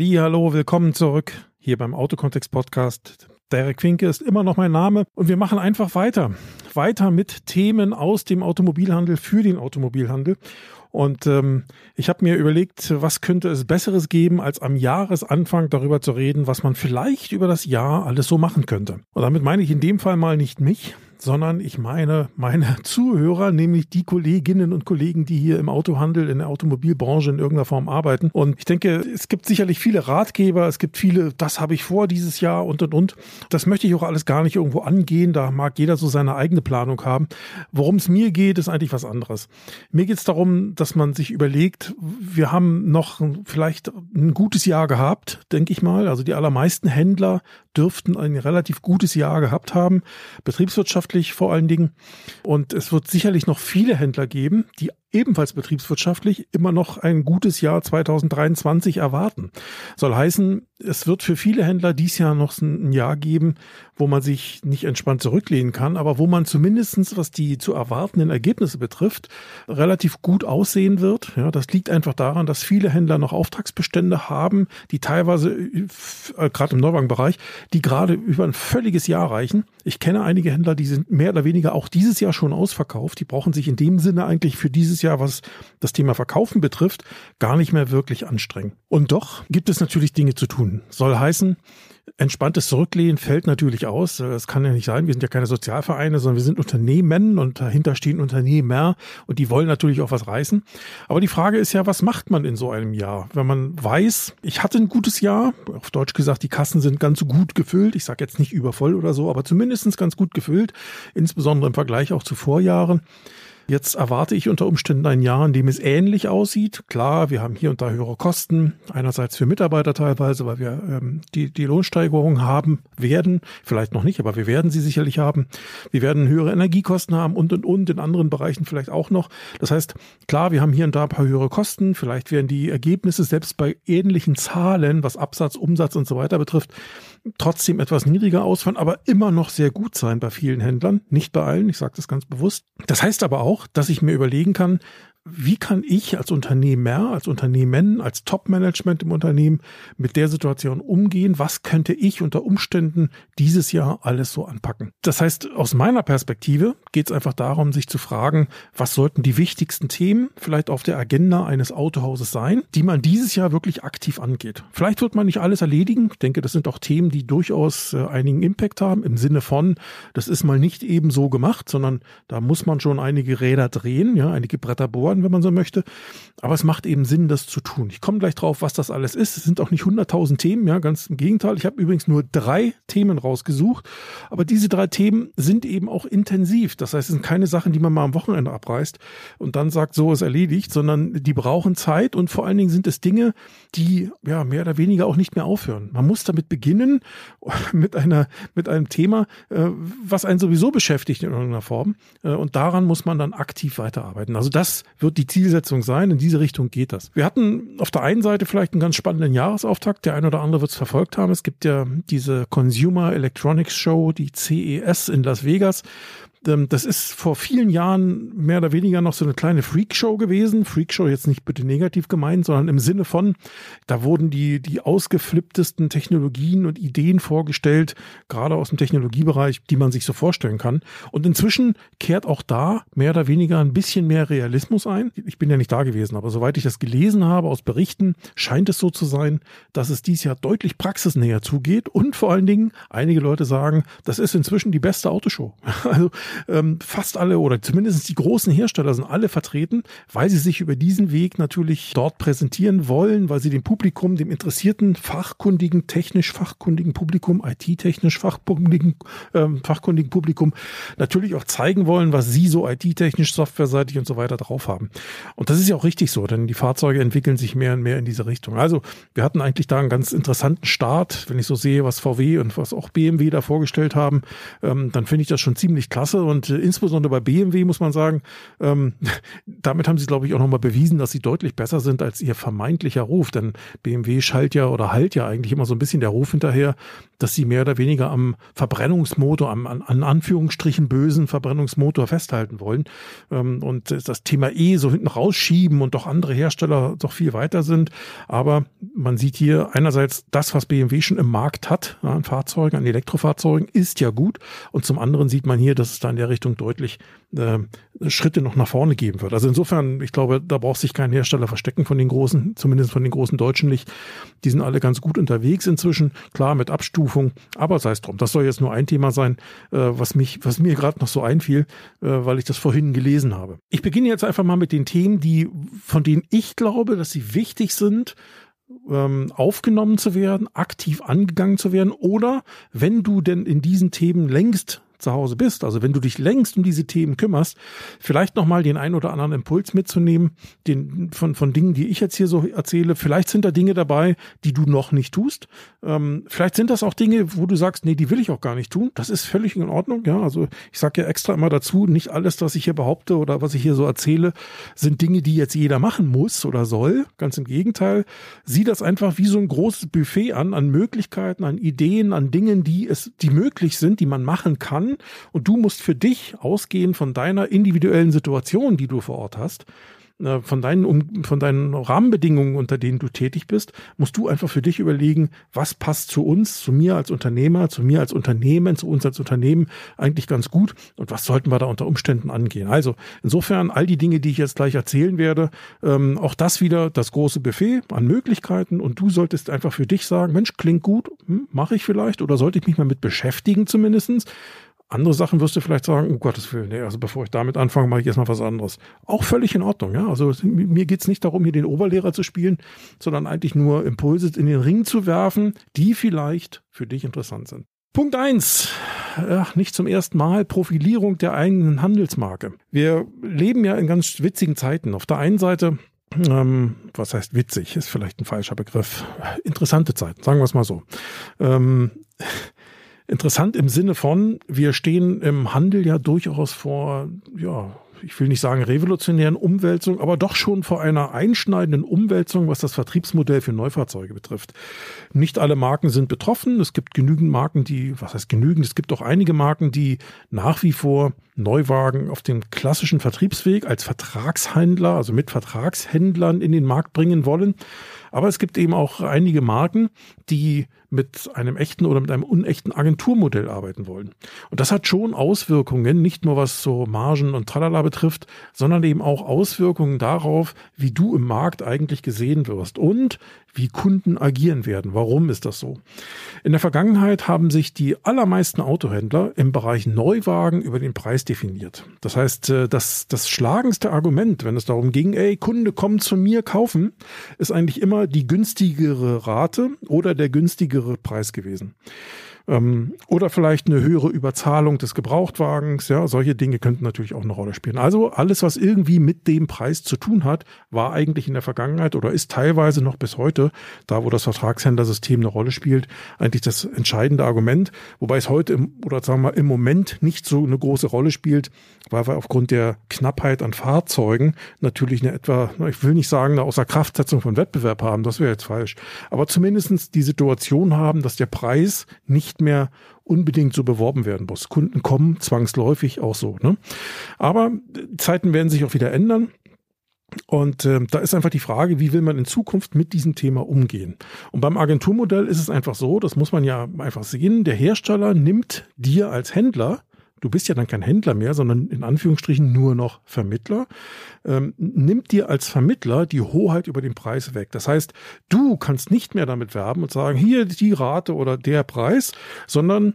Hallo, willkommen zurück hier beim Autokontext Podcast. Derek Finke ist immer noch mein Name und wir machen einfach weiter. Weiter mit Themen aus dem Automobilhandel für den Automobilhandel. Und ähm, ich habe mir überlegt, was könnte es Besseres geben, als am Jahresanfang darüber zu reden, was man vielleicht über das Jahr alles so machen könnte. Und damit meine ich in dem Fall mal nicht mich, sondern ich meine meine Zuhörer, nämlich die Kolleginnen und Kollegen, die hier im Autohandel, in der Automobilbranche in irgendeiner Form arbeiten. Und ich denke, es gibt sicherlich viele Ratgeber, es gibt viele, das habe ich vor dieses Jahr und und und. Das möchte ich auch alles gar nicht irgendwo angehen, da mag jeder so seine eigene Planung haben. Worum es mir geht, ist eigentlich was anderes. Mir geht es darum, dass man sich überlegt, wir haben noch vielleicht ein gutes Jahr gehabt, denke ich mal. Also die allermeisten Händler dürften ein relativ gutes Jahr gehabt haben, betriebswirtschaftlich vor allen Dingen. Und es wird sicherlich noch viele Händler geben, die ebenfalls betriebswirtschaftlich immer noch ein gutes Jahr 2023 erwarten. Soll heißen, es wird für viele Händler dies Jahr noch ein Jahr geben, wo man sich nicht entspannt zurücklehnen kann, aber wo man zumindestens, was die zu erwartenden Ergebnisse betrifft, relativ gut aussehen wird. Ja, das liegt einfach daran, dass viele Händler noch Auftragsbestände haben, die teilweise, äh, gerade im Neuwagenbereich, die gerade über ein völliges Jahr reichen. Ich kenne einige Händler, die sind mehr oder weniger auch dieses Jahr schon ausverkauft. Die brauchen sich in dem Sinne eigentlich für dieses Jahr, was das Thema Verkaufen betrifft, gar nicht mehr wirklich anstrengen. Und doch gibt es natürlich Dinge zu tun. Soll heißen, entspanntes Zurücklehnen fällt natürlich aus. Das kann ja nicht sein. Wir sind ja keine Sozialvereine, sondern wir sind Unternehmen und dahinter stehen Unternehmer und die wollen natürlich auch was reißen. Aber die Frage ist ja, was macht man in so einem Jahr? Wenn man weiß, ich hatte ein gutes Jahr, auf Deutsch gesagt, die Kassen sind ganz gut gefüllt. Ich sage jetzt nicht übervoll oder so, aber zumindestens ganz gut gefüllt, insbesondere im Vergleich auch zu Vorjahren. Jetzt erwarte ich unter Umständen ein Jahr, in dem es ähnlich aussieht. Klar, wir haben hier und da höhere Kosten. Einerseits für Mitarbeiter teilweise, weil wir ähm, die, die Lohnsteigerung haben werden. Vielleicht noch nicht, aber wir werden sie sicherlich haben. Wir werden höhere Energiekosten haben und, und, und. In anderen Bereichen vielleicht auch noch. Das heißt, klar, wir haben hier und da ein paar höhere Kosten. Vielleicht werden die Ergebnisse selbst bei ähnlichen Zahlen, was Absatz, Umsatz und so weiter betrifft, trotzdem etwas niedriger ausfallen, aber immer noch sehr gut sein bei vielen Händlern. Nicht bei allen, ich sage das ganz bewusst. Das heißt aber auch, dass ich mir überlegen kann, wie kann ich als Unternehmer, als Unternehmen, als Top-Management im Unternehmen mit der Situation umgehen? Was könnte ich unter Umständen dieses Jahr alles so anpacken? Das heißt, aus meiner Perspektive geht es einfach darum, sich zu fragen, was sollten die wichtigsten Themen vielleicht auf der Agenda eines Autohauses sein, die man dieses Jahr wirklich aktiv angeht. Vielleicht wird man nicht alles erledigen. Ich denke, das sind auch Themen, die durchaus äh, einigen Impact haben im Sinne von, das ist mal nicht eben so gemacht, sondern da muss man schon einige Räder drehen, ja, einige Bretter bohren werden, wenn man so möchte. Aber es macht eben Sinn, das zu tun. Ich komme gleich drauf, was das alles ist. Es sind auch nicht 100.000 Themen, ja, ganz im Gegenteil. Ich habe übrigens nur drei Themen rausgesucht. Aber diese drei Themen sind eben auch intensiv. Das heißt, es sind keine Sachen, die man mal am Wochenende abreißt und dann sagt, so ist erledigt, sondern die brauchen Zeit und vor allen Dingen sind es Dinge, die ja mehr oder weniger auch nicht mehr aufhören. Man muss damit beginnen mit einer mit einem Thema, äh, was einen sowieso beschäftigt in irgendeiner Form äh, und daran muss man dann aktiv weiterarbeiten. Also das wird die Zielsetzung sein. In diese Richtung geht das. Wir hatten auf der einen Seite vielleicht einen ganz spannenden Jahresauftakt. Der eine oder andere wird es verfolgt haben. Es gibt ja diese Consumer Electronics Show, die CES in Las Vegas. Ähm, das ist vor vielen Jahren mehr oder weniger noch so eine kleine Freakshow gewesen. Freakshow jetzt nicht bitte negativ gemeint, sondern im Sinne von, da wurden die, die ausgeflipptesten Technologien und Ideen vorgestellt, gerade aus dem Technologiebereich, die man sich so vorstellen kann. Und inzwischen kehrt auch da mehr oder weniger ein bisschen mehr Realismus ein. Ich bin ja nicht da gewesen, aber soweit ich das gelesen habe aus Berichten, scheint es so zu sein, dass es dies Jahr deutlich praxisnäher zugeht und vor allen Dingen einige Leute sagen, das ist inzwischen die beste Autoshow. Also ähm, fast alle oder zumindest die großen Hersteller sind alle vertreten, weil sie sich über diesen Weg natürlich dort präsentieren wollen, weil sie dem Publikum, dem interessierten, fachkundigen, technisch fachkundigen Publikum, IT-technisch fachkundigen, ähm, fachkundigen Publikum natürlich auch zeigen wollen, was sie so IT-technisch, softwareseitig und so weiter drauf haben. Und das ist ja auch richtig so, denn die Fahrzeuge entwickeln sich mehr und mehr in diese Richtung. Also wir hatten eigentlich da einen ganz interessanten Start. Wenn ich so sehe, was VW und was auch BMW da vorgestellt haben, ähm, dann finde ich das schon ziemlich klasse. Begriffe und äh, insbesondere bei BMW muss man sagen, ähm, damit haben sie, glaube ich, auch nochmal bewiesen, dass sie deutlich besser sind als ihr vermeintlicher Ruf. Denn BMW schallt ja oder halt ja eigentlich immer so ein bisschen der Ruf hinterher, dass sie mehr oder weniger am Verbrennungsmotor, am an, an Anführungsstrichen bösen Verbrennungsmotor festhalten wollen ähm, und das Thema E so hinten rausschieben und doch andere Hersteller doch viel weiter sind. Aber man sieht hier einerseits das, was BMW schon im Markt hat ja, an Fahrzeugen, an Elektrofahrzeugen, ist ja gut. Und zum anderen sieht man hier, dass es da in der Richtung deutlich äh, Schritte noch nach vorne geben wird. Also insofern, ich glaube, da braucht sich kein Hersteller verstecken von den großen, zumindest von den großen deutschen Licht. Die sind alle ganz gut unterwegs inzwischen, klar mit Abstufung, aber sei es drum. Das soll jetzt nur ein Thema sein, äh, was mich, was mir gerade noch so einfiel, äh, weil ich das vorhin gelesen habe. Ich beginne jetzt einfach mal mit den Themen, die, von denen ich glaube, dass sie wichtig sind, ähm, aufgenommen zu werden, aktiv angegangen zu werden oder wenn du denn in diesen Themen längst zu Hause bist, also wenn du dich längst um diese Themen kümmerst, vielleicht nochmal den ein oder anderen Impuls mitzunehmen, den, von, von Dingen, die ich jetzt hier so erzähle. Vielleicht sind da Dinge dabei, die du noch nicht tust. Ähm, vielleicht sind das auch Dinge, wo du sagst, nee, die will ich auch gar nicht tun. Das ist völlig in Ordnung. Ja, also ich sage ja extra immer dazu, nicht alles, was ich hier behaupte oder was ich hier so erzähle, sind Dinge, die jetzt jeder machen muss oder soll. Ganz im Gegenteil. Sieh das einfach wie so ein großes Buffet an, an Möglichkeiten, an Ideen, an Dingen, die es, die möglich sind, die man machen kann und du musst für dich ausgehen von deiner individuellen Situation, die du vor Ort hast, äh, von deinen, von deinen Rahmenbedingungen, unter denen du tätig bist, musst du einfach für dich überlegen, was passt zu uns, zu mir als Unternehmer, zu mir als Unternehmen, zu uns als Unternehmen eigentlich ganz gut und was sollten wir da unter Umständen angehen. Also insofern all die Dinge, die ich jetzt gleich erzählen werde, ähm, auch das wieder das große Buffet an Möglichkeiten und du solltest einfach für dich sagen, Mensch, klingt gut, hm, mache ich vielleicht oder sollte ich mich mal mit beschäftigen zumindestens andere Sachen wirst du vielleicht sagen, um Gottes Willen, nee, also bevor ich damit anfange, mache ich erstmal was anderes. Auch völlig in Ordnung, ja. Also mir geht's nicht darum, hier den Oberlehrer zu spielen, sondern eigentlich nur Impulse in den Ring zu werfen, die vielleicht für dich interessant sind. Punkt eins, ja, nicht zum ersten Mal, Profilierung der eigenen Handelsmarke. Wir leben ja in ganz witzigen Zeiten. Auf der einen Seite ähm, was heißt witzig, ist vielleicht ein falscher Begriff. Interessante Zeiten, sagen wir es mal so. Ähm, Interessant im Sinne von, wir stehen im Handel ja durchaus vor, ja, ich will nicht sagen revolutionären Umwälzung, aber doch schon vor einer einschneidenden Umwälzung, was das Vertriebsmodell für Neufahrzeuge betrifft. Nicht alle Marken sind betroffen. Es gibt genügend Marken, die, was heißt genügend? Es gibt auch einige Marken, die nach wie vor Neuwagen auf dem klassischen Vertriebsweg als Vertragshändler, also mit Vertragshändlern in den Markt bringen wollen. Aber es gibt eben auch einige Marken, die mit einem echten oder mit einem unechten Agenturmodell arbeiten wollen. Und das hat schon Auswirkungen, nicht nur was so Margen und Tralala betrifft, sondern eben auch Auswirkungen darauf, wie du im Markt eigentlich gesehen wirst und wie Kunden agieren werden. Warum ist das so? In der Vergangenheit haben sich die allermeisten Autohändler im Bereich Neuwagen über den Preis definiert. Das heißt, äh, das, das schlagendste Argument, wenn es darum ging, ey, Kunde, komm zu mir kaufen, ist eigentlich immer die günstigere Rate oder der günstigere Preis gewesen. Ähm, oder vielleicht eine höhere Überzahlung des Gebrauchtwagens. Ja, solche Dinge könnten natürlich auch eine Rolle spielen. Also alles, was irgendwie mit dem Preis zu tun hat, war eigentlich in der Vergangenheit oder ist teilweise noch bis heute, da wo das Vertragshändlersystem eine Rolle spielt, eigentlich das entscheidende Argument. Wobei es heute im, oder sagen wir im Moment nicht so eine große Rolle spielt, weil wir aufgrund der Knappheit an Fahrzeugen natürlich eine etwa, ich will nicht sagen, eine Außerkraftsetzung von Wettbewerb haben, das wäre jetzt falsch, aber zumindestens die Situation haben, dass der Preis nicht mehr unbedingt so beworben werden muss. Kunden kommen zwangsläufig auch so. Ne? Aber Zeiten werden sich auch wieder ändern. Und äh, da ist einfach die Frage, wie will man in Zukunft mit diesem Thema umgehen? Und beim Agenturmodell ist es einfach so, das muss man ja einfach sehen, der Hersteller nimmt dir als Händler du bist ja dann kein Händler mehr, sondern in Anführungsstrichen nur noch Vermittler, ähm, nimmt dir als Vermittler die Hoheit über den Preis weg. Das heißt, du kannst nicht mehr damit werben und sagen, hier die Rate oder der Preis, sondern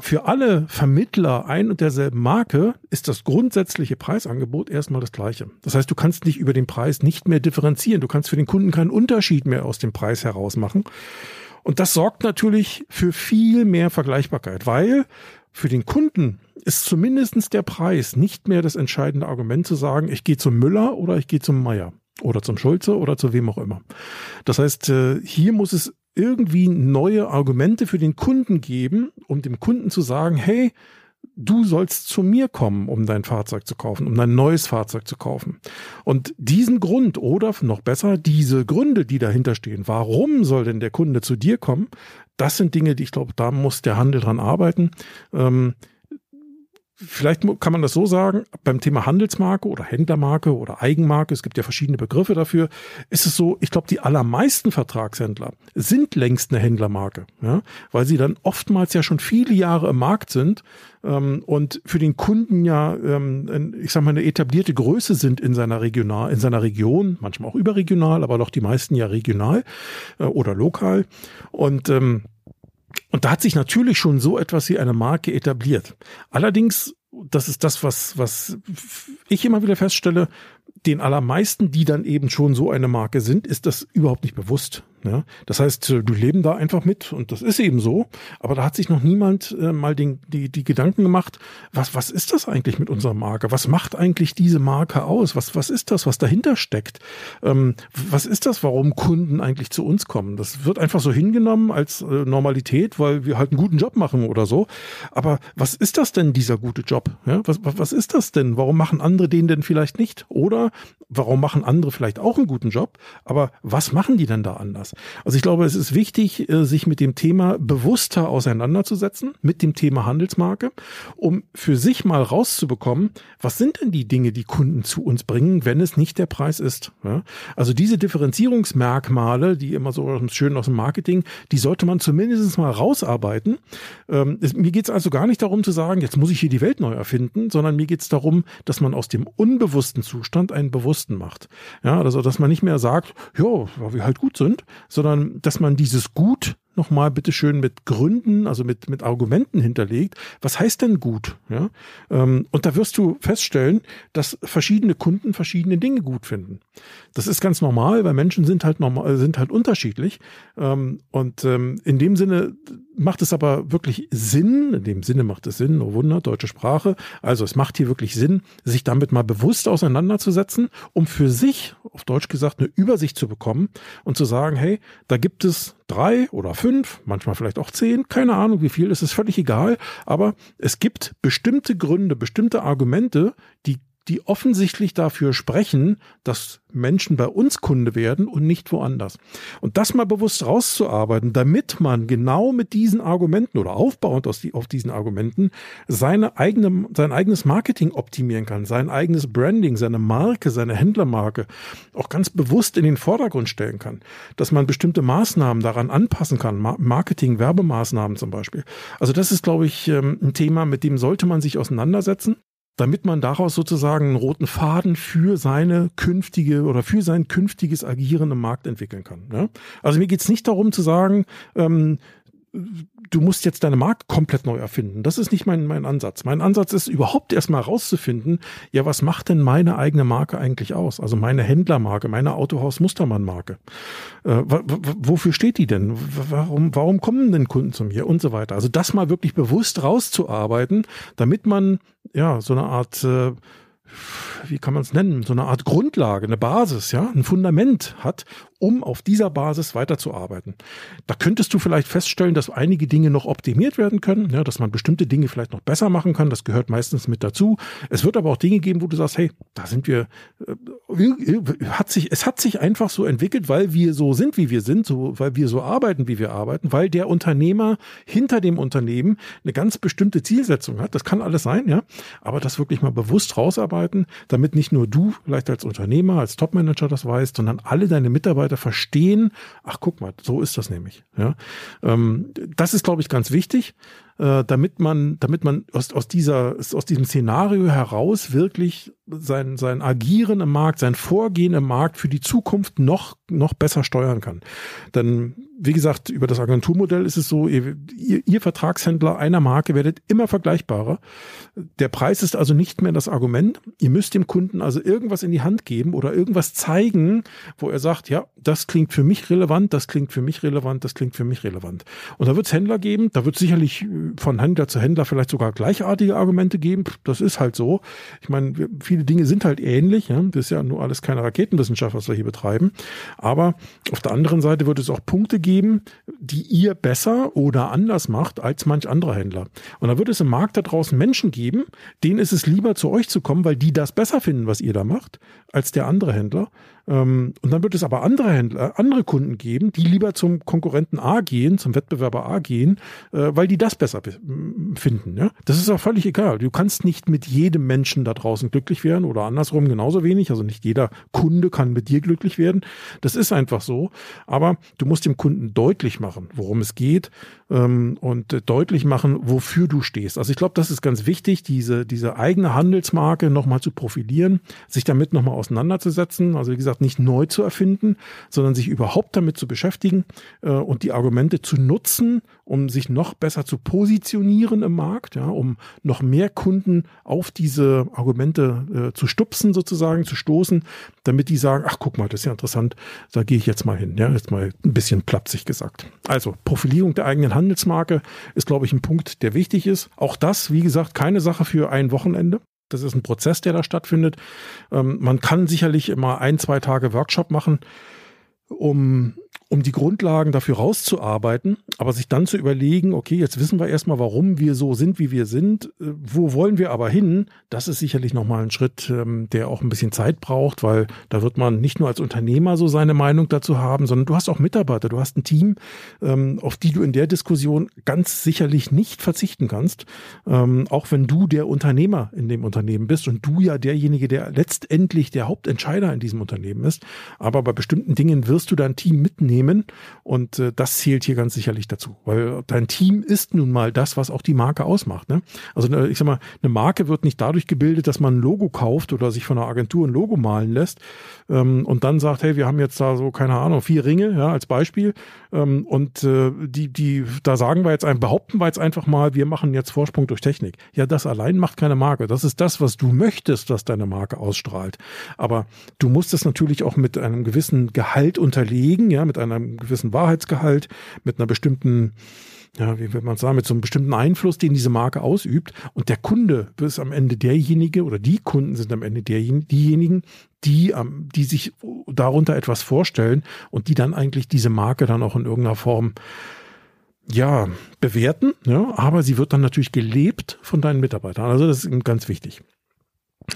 für alle Vermittler ein und derselben Marke ist das grundsätzliche Preisangebot erstmal das gleiche. Das heißt, du kannst dich über den Preis nicht mehr differenzieren. Du kannst für den Kunden keinen Unterschied mehr aus dem Preis heraus machen. Und das sorgt natürlich für viel mehr Vergleichbarkeit, weil für den Kunden ist zumindestens der Preis nicht mehr das entscheidende Argument zu sagen, ich gehe zum Müller oder ich gehe zum Meier oder zum Schulze oder zu wem auch immer. Das heißt, äh, hier muss es irgendwie neue Argumente für den Kunden geben, um dem Kunden zu sagen, hey, du sollst zu mir kommen, um dein Fahrzeug zu kaufen, um dein neues Fahrzeug zu kaufen. Und diesen Grund oder noch besser, diese Gründe, die dahinter stehen, warum soll denn der Kunde zu dir kommen, das sind Dinge, die ich glaube, da muss der Handel dran arbeiten. Ähm, vielleicht kann man das so sagen, beim Thema Handelsmarke oder Händlermarke oder Eigenmarke, es gibt ja verschiedene Begriffe dafür, ist es so, ich glaube, die allermeisten Vertragshändler sind längst eine Händlermarke, ja, weil sie dann oftmals ja schon viele Jahre im Markt sind ähm, und für den Kunden ja, ähm, ich sage mal, eine etablierte Größe sind in seiner Regional, in seiner Region, manchmal auch überregional, aber doch die meisten ja regional äh, oder lokal. Und ähm, und da hat sich natürlich schon so etwas wie eine Marke etabliert. Allerdings, das ist das, was, was ich immer wieder feststelle, den allermeisten, die dann eben schon so eine Marke sind, ist das überhaupt nicht bewusst. Ja? Das heißt, äh, du leben da einfach mit und das ist eben so. Aber da hat sich noch niemand äh, mal den, die, die Gedanken gemacht, was, was ist das eigentlich mit unserer Marke? Was macht eigentlich diese Marke aus? Was, was ist das, was dahinter steckt? Ähm, was ist das, warum Kunden eigentlich zu uns kommen? Das wird einfach so hingenommen als äh, Normalität, weil wir halt einen guten Job machen oder so. Aber was ist das denn, dieser gute Job? Ja? Was, was ist das denn? Warum machen andere den denn vielleicht nicht? Oder warum machen andere vielleicht auch einen guten Job? Aber was machen die denn da anders? Also ich glaube, es ist wichtig, äh, sich mit dem Thema bewusster auseinanderzusetzen, mit dem Thema Handelsmarke, um für sich mal rauszubekommen, was sind denn die Dinge, die Kunden zu uns bringen, wenn es nicht der Preis ist. Also diese Differenzierungsmerkmale, die immer so schön aus dem Marketing, die sollte man zumindest mal rausarbeiten. Ähm, mir geht es also gar nicht darum zu sagen, jetzt muss ich hier die Welt neu erfinden, sondern mir geht es darum, dass man aus dem unbewussten Zustand einen bewussten macht. Ja, also dass man nicht mehr sagt, ja, weil wir halt gut sind, sondern dass man dieses Gut nochmal bitteschön mit Gründen, also mit, mit Argumenten hinterlegt. Was heißt denn gut? Ja? Ähm, und da wirst du feststellen, dass verschiedene Kunden verschiedene Dinge gut finden. Das ist ganz normal, weil Menschen sind halt normal, sind halt unterschiedlich. Ähm, und ähm, in dem Sinne macht es aber wirklich Sinn, in dem Sinne macht es Sinn, oh Wunder, deutsche Sprache. Also es macht hier wirklich Sinn, sich damit mal bewusst auseinanderzusetzen, um für sich, auf Deutsch gesagt, eine Übersicht zu bekommen und zu sagen, hey, da gibt es drei oder fünf, manchmal vielleicht auch zehn, keine Ahnung wie viel, das ist völlig egal, aber es gibt bestimmte Gründe, bestimmte Argumente, die die offensichtlich dafür sprechen, dass Menschen bei uns Kunde werden und nicht woanders. Und das mal bewusst rauszuarbeiten, damit man genau mit diesen Argumenten oder aufbauend aus die, auf diesen Argumenten seine eigene, sein eigenes Marketing optimieren kann, sein eigenes Branding, seine Marke, seine Händlermarke auch ganz bewusst in den Vordergrund stellen kann, dass man bestimmte Maßnahmen daran anpassen kann, Marketing, Werbemaßnahmen zum Beispiel. Also das ist, glaube ich, ähm, ein Thema, mit dem sollte man sich auseinandersetzen damit man daraus sozusagen einen roten Faden für seine künftige oder für sein künftiges Agieren im Markt entwickeln kann. Ja? Also mir geht's nicht darum zu sagen, ähm, du musst jetzt deine Marke komplett neu erfinden. Das ist nicht mein, mein Ansatz. Mein Ansatz ist überhaupt erstmal herauszufinden, ja, was macht denn meine eigene Marke eigentlich aus? Also meine Händlermarke, meine Autohaus Mustermann Marke. Äh, wofür steht die denn? Warum, warum kommen denn Kunden zu mir und so weiter? Also das mal wirklich bewusst rauszuarbeiten, damit man ja so eine Art äh, wie kann man es nennen, so eine Art Grundlage, eine Basis, ja, ein Fundament hat, um auf dieser Basis weiterzuarbeiten. Da könntest du vielleicht feststellen, dass einige Dinge noch optimiert werden können, ja, dass man bestimmte Dinge vielleicht noch besser machen kann. Das gehört meistens mit dazu. Es wird aber auch Dinge geben, wo du sagst, hey, da sind wir, äh, hat sich, es hat sich einfach so entwickelt, weil wir so sind, wie wir sind, so, weil wir so arbeiten, wie wir arbeiten, weil der Unternehmer hinter dem Unternehmen eine ganz bestimmte Zielsetzung hat. Das kann alles sein, ja, aber das wirklich mal bewusst rausarbeiten, damit nicht nur du vielleicht als Unternehmer, als Topmanager das weißt, sondern alle deine Mitarbeiter verstehen, ach guck mal, so ist das nämlich. Ja, ähm, das ist, glaube ich, ganz wichtig, äh, damit man, damit man aus, aus dieser, aus diesem Szenario heraus wirklich sein, sein Agieren im Markt, sein Vorgehen im Markt für die Zukunft noch, noch besser steuern kann. Denn wie gesagt, über das Agenturmodell ist es so, ihr, ihr, Vertragshändler einer Marke werdet immer vergleichbarer. Der Preis ist also nicht mehr das Argument. Ihr müsst dem Kunden also irgendwas in die Hand geben oder irgendwas zeigen, wo er sagt, ja, das klingt für mich relevant, das klingt für mich relevant, das klingt für mich relevant. Und da wird es Händler geben, da wird sicherlich äh, von Händler zu Händler vielleicht sogar gleichartige Argumente geben. Das ist halt so. Ich meine, viele Dinge sind halt ähnlich. Ja? Das ist ja nur alles keine Raketenwissenschaft, was wir hier betreiben. Aber auf der anderen Seite wird es auch Punkte geben, die ihr besser oder anders macht als manch anderer Händler. Und da wird es im Markt da draußen Menschen geben, denen ist es lieber zu euch zu kommen, weil die das besser finden, was ihr da macht, als der andere Händler. Ähm, und dann wird es aber andere Händler, andere Kunden geben, die lieber zum Konkurrenten A gehen, zum Wettbewerber A gehen, äh, weil die das besser finden. Ja? Das ist auch völlig egal. Du kannst nicht mit jedem Menschen da draußen glücklich werden oder andersrum genauso wenig. Also nicht jeder Kunde kann mit dir glücklich werden. Das ist einfach so. Aber du musst dem Kunden deutlich machen, worum es geht ähm, und deutlich machen, wofür du stehst. Also ich glaube, das ist ganz wichtig, diese, diese eigene Handelsmarke nochmal zu profilieren, sich damit nochmal auseinanderzusetzen. Also wie gesagt, nicht neu zu erfinden, sondern sich überhaupt damit zu beschäftigen äh, und die Argumente zu nutzen, um sich noch besser zu positionieren im Markt, ja, um noch mehr Kunden auf diese Argumente äh, zu stupsen sozusagen, zu stoßen, damit die sagen, ach guck mal, das ist ja interessant, da gehe ich jetzt mal hin. Ja, jetzt mal ein bisschen plapsig gesagt. Also Profilierung der eigenen Handelsmarke ist, glaube ich, ein Punkt, der wichtig ist. Auch das, wie gesagt, keine Sache für ein Wochenende. Das ist ein Prozess, der da stattfindet. Ähm, man kann sicherlich immer ein, zwei Tage Workshop machen, um um die Grundlagen dafür rauszuarbeiten, aber sich dann zu überlegen, okay, jetzt wissen wir erstmal, warum wir so sind, wie wir sind, äh, wo wollen wir aber hin, das ist sicherlich nochmal ein Schritt, ähm, der auch ein bisschen Zeit braucht, weil da wird man nicht nur als Unternehmer so seine Meinung dazu haben, sondern du hast auch Mitarbeiter, du hast ein Team, ähm, auf die du in der Diskussion ganz sicherlich nicht verzichten kannst, ähm, auch wenn du der Unternehmer in dem Unternehmen bist und du ja derjenige, der letztendlich der Hauptentscheider in diesem Unternehmen ist, aber bei bestimmten Dingen wirst du dein Team mitnehmen Unternehmen. Und äh, das zählt hier ganz sicherlich dazu, weil dein Team ist nun mal das, was auch die Marke ausmacht. Ne? Also ne, ich sag mal, eine Marke wird nicht dadurch gebildet, dass man ein Logo kauft oder sich von einer Agentur ein Logo malen lässt ähm, und dann sagt, hey, wir haben jetzt da so keine Ahnung vier Ringe, ja als Beispiel. Ähm, und äh, die, die, da sagen wir jetzt ein, behaupten wir jetzt einfach mal, wir machen jetzt Vorsprung durch Technik. Ja, das allein macht keine Marke. Das ist das, was du möchtest, was deine Marke ausstrahlt. Aber du musst es natürlich auch mit einem gewissen Gehalt unterlegen, ja, mit einem gewissen Wahrheitsgehalt, mit einer bestimmten ja, wie will man sagen, mit so einem bestimmten Einfluss, den diese Marke ausübt. Und der Kunde ist am Ende derjenige oder die Kunden sind am Ende diejenigen, die, die sich darunter etwas vorstellen und die dann eigentlich diese Marke dann auch in irgendeiner Form ja, bewerten, ja, aber sie wird dann natürlich gelebt von deinen Mitarbeitern. Also das ist ganz wichtig.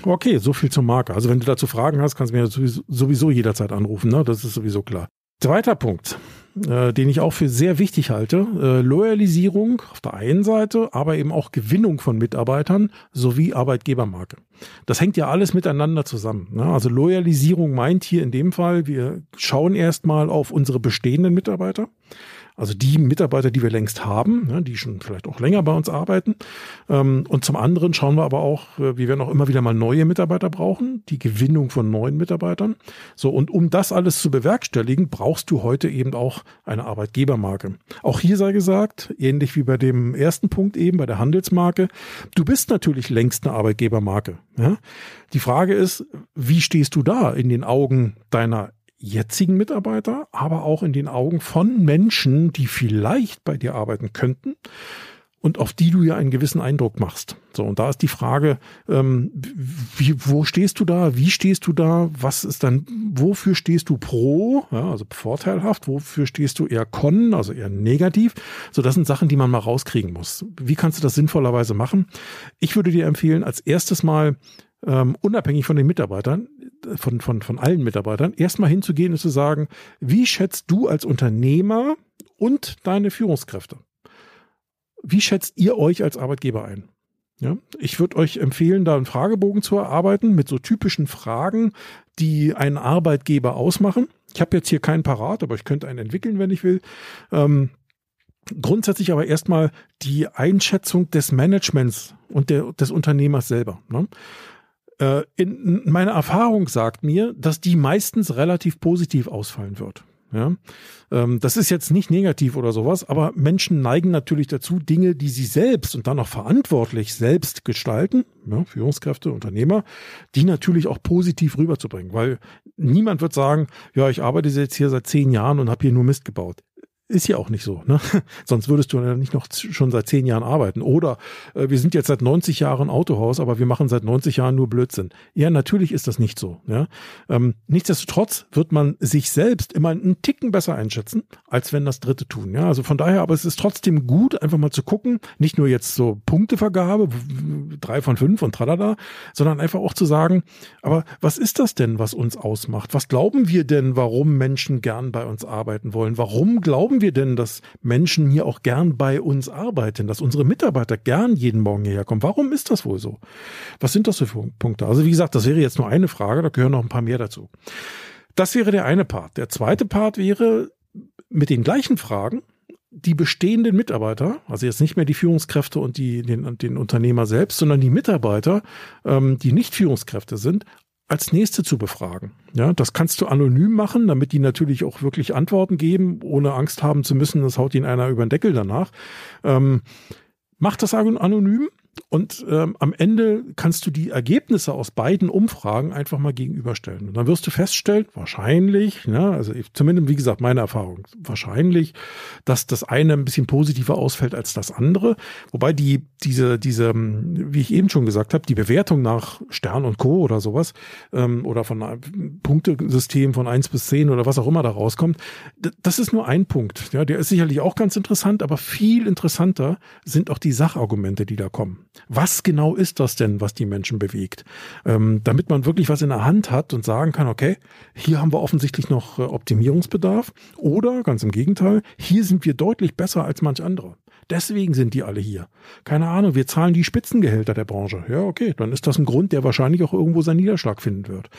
Okay, so viel zur Marke. Also wenn du dazu Fragen hast, kannst du mir sowieso jederzeit anrufen, ne? Das ist sowieso klar. Zweiter Punkt, äh, den ich auch für sehr wichtig halte, äh, Loyalisierung auf der einen Seite, aber eben auch Gewinnung von Mitarbeitern sowie Arbeitgebermarke. Das hängt ja alles miteinander zusammen. Ne? Also Loyalisierung meint hier in dem Fall, wir schauen erstmal auf unsere bestehenden Mitarbeiter also die Mitarbeiter, die wir längst haben, ne, die schon vielleicht auch länger bei uns arbeiten. Ähm, und zum anderen schauen wir aber auch, äh, wir werden auch immer wieder mal neue Mitarbeiter brauchen, die Gewinnung von neuen Mitarbeitern. So, und um das alles zu bewerkstelligen, brauchst du heute eben auch eine Arbeitgebermarke. Auch hier sei gesagt, ähnlich wie bei dem ersten Punkt eben, bei der Handelsmarke, du bist natürlich längst eine Arbeitgebermarke. Die Frage ist, wie stehst du da in den Augen deiner jetzigen Mitarbeiter, aber auch in den Augen von Menschen, die vielleicht bei dir arbeiten könnten und auf die du ja einen gewissen Eindruck machst. So, und da ist die Frage, ähm, wie, wo stehst du da? Wie stehst du da? Was ist dann, wofür stehst du pro, ja, also vorteilhaft? Wofür stehst du eher con, also eher negativ? So, das sind Sachen, die man mal rauskriegen muss. Wie kannst du das sinnvollerweise machen? Ich würde dir empfehlen, als erstes mal ähm, unabhängig von den Mitarbeitern, von, von, von allen Mitarbeitern, erstmal hinzugehen und zu sagen, wie schätzt du als Unternehmer und deine Führungskräfte? Wie schätzt ihr euch als Arbeitgeber ein? Ja, ich würde euch empfehlen, da einen Fragebogen zu erarbeiten mit so typischen Fragen, die einen Arbeitgeber ausmachen. Ich habe jetzt hier keinen parat, aber ich könnte einen entwickeln, wenn ich will. Ähm, grundsätzlich aber erstmal die Einschätzung des Managements und der, des Unternehmers selber. Ne? Äh, in, meine Erfahrung sagt mir, dass die meistens relativ positiv ausfallen wird. Ja, ähm, das ist jetzt nicht negativ oder sowas, aber Menschen neigen natürlich dazu, Dinge, die sie selbst und dann auch verantwortlich selbst gestalten, ja, Führungskräfte, Unternehmer, die natürlich auch positiv rüberzubringen, weil niemand wird sagen, ja, ich arbeite jetzt hier seit zehn Jahren und habe hier nur Mist gebaut ist ja auch nicht so. Ne? Sonst würdest du ja nicht noch schon seit zehn Jahren arbeiten. Oder äh, wir sind jetzt seit 90 Jahren Autohaus, aber wir machen seit 90 Jahren nur Blödsinn. Ja, natürlich ist das nicht so. Ja? Ähm, nichtsdestotrotz wird man sich selbst immer einen Ticken besser einschätzen, als wenn das Dritte tun. Ja? Also von daher, aber es ist trotzdem gut, einfach mal zu gucken, nicht nur jetzt so Punktevergabe, drei von fünf und tralala, sondern einfach auch zu sagen, aber was ist das denn, was uns ausmacht? Was glauben wir denn, warum Menschen gern bei uns arbeiten wollen? Warum glauben glauben wir denn, dass Menschen hier auch gern bei uns arbeiten, dass unsere Mitarbeiter gern jeden Morgen hierher kommen? Warum ist das wohl so? Was sind das für Punkte? Also wie gesagt, das wäre jetzt nur eine Frage, da gehören noch ein paar mehr dazu. Das wäre der eine Part. Der zweite Part wäre mit den gleichen Fragen die bestehenden Mitarbeiter, also jetzt nicht mehr die Führungskräfte und die, den, den Unternehmer selbst, sondern die Mitarbeiter, ähm, die nicht Führungskräfte sind, als nächste zu befragen. Ja, das kannst du anonym machen, damit die natürlich auch wirklich Antworten geben, ohne Angst haben zu müssen, das haut ihnen einer über den Deckel danach. Ähm, mach das anonym und ähm, am Ende kannst du die Ergebnisse aus beiden Umfragen einfach mal gegenüberstellen. Und dann wirst du feststellen, wahrscheinlich, ne, also zumindest wie gesagt meine Erfahrung, wahrscheinlich, dass das eine ein bisschen positiver ausfällt als das andere. Wobei die diese diese, wie ich eben schon gesagt habe, die Bewertung nach Stern und Co. oder sowas ähm, oder von einem Punktesystem von eins bis zehn oder was auch immer da rauskommt, das ist nur ein Punkt. Ja, der ist sicherlich auch ganz interessant, aber viel interessanter sind auch die Sachargumente, die da kommen. Was genau ist das denn, was die Menschen bewegt? Ähm, damit man wirklich was in der Hand hat und sagen kann, okay, hier haben wir offensichtlich noch äh, Optimierungsbedarf oder ganz im Gegenteil, hier sind wir deutlich besser als manch andere. Deswegen sind die alle hier. Keine Ahnung, wir zahlen die Spitzengehälter der Branche. Ja, okay, dann ist das ein Grund, der wahrscheinlich auch irgendwo seinen Niederschlag finden wird.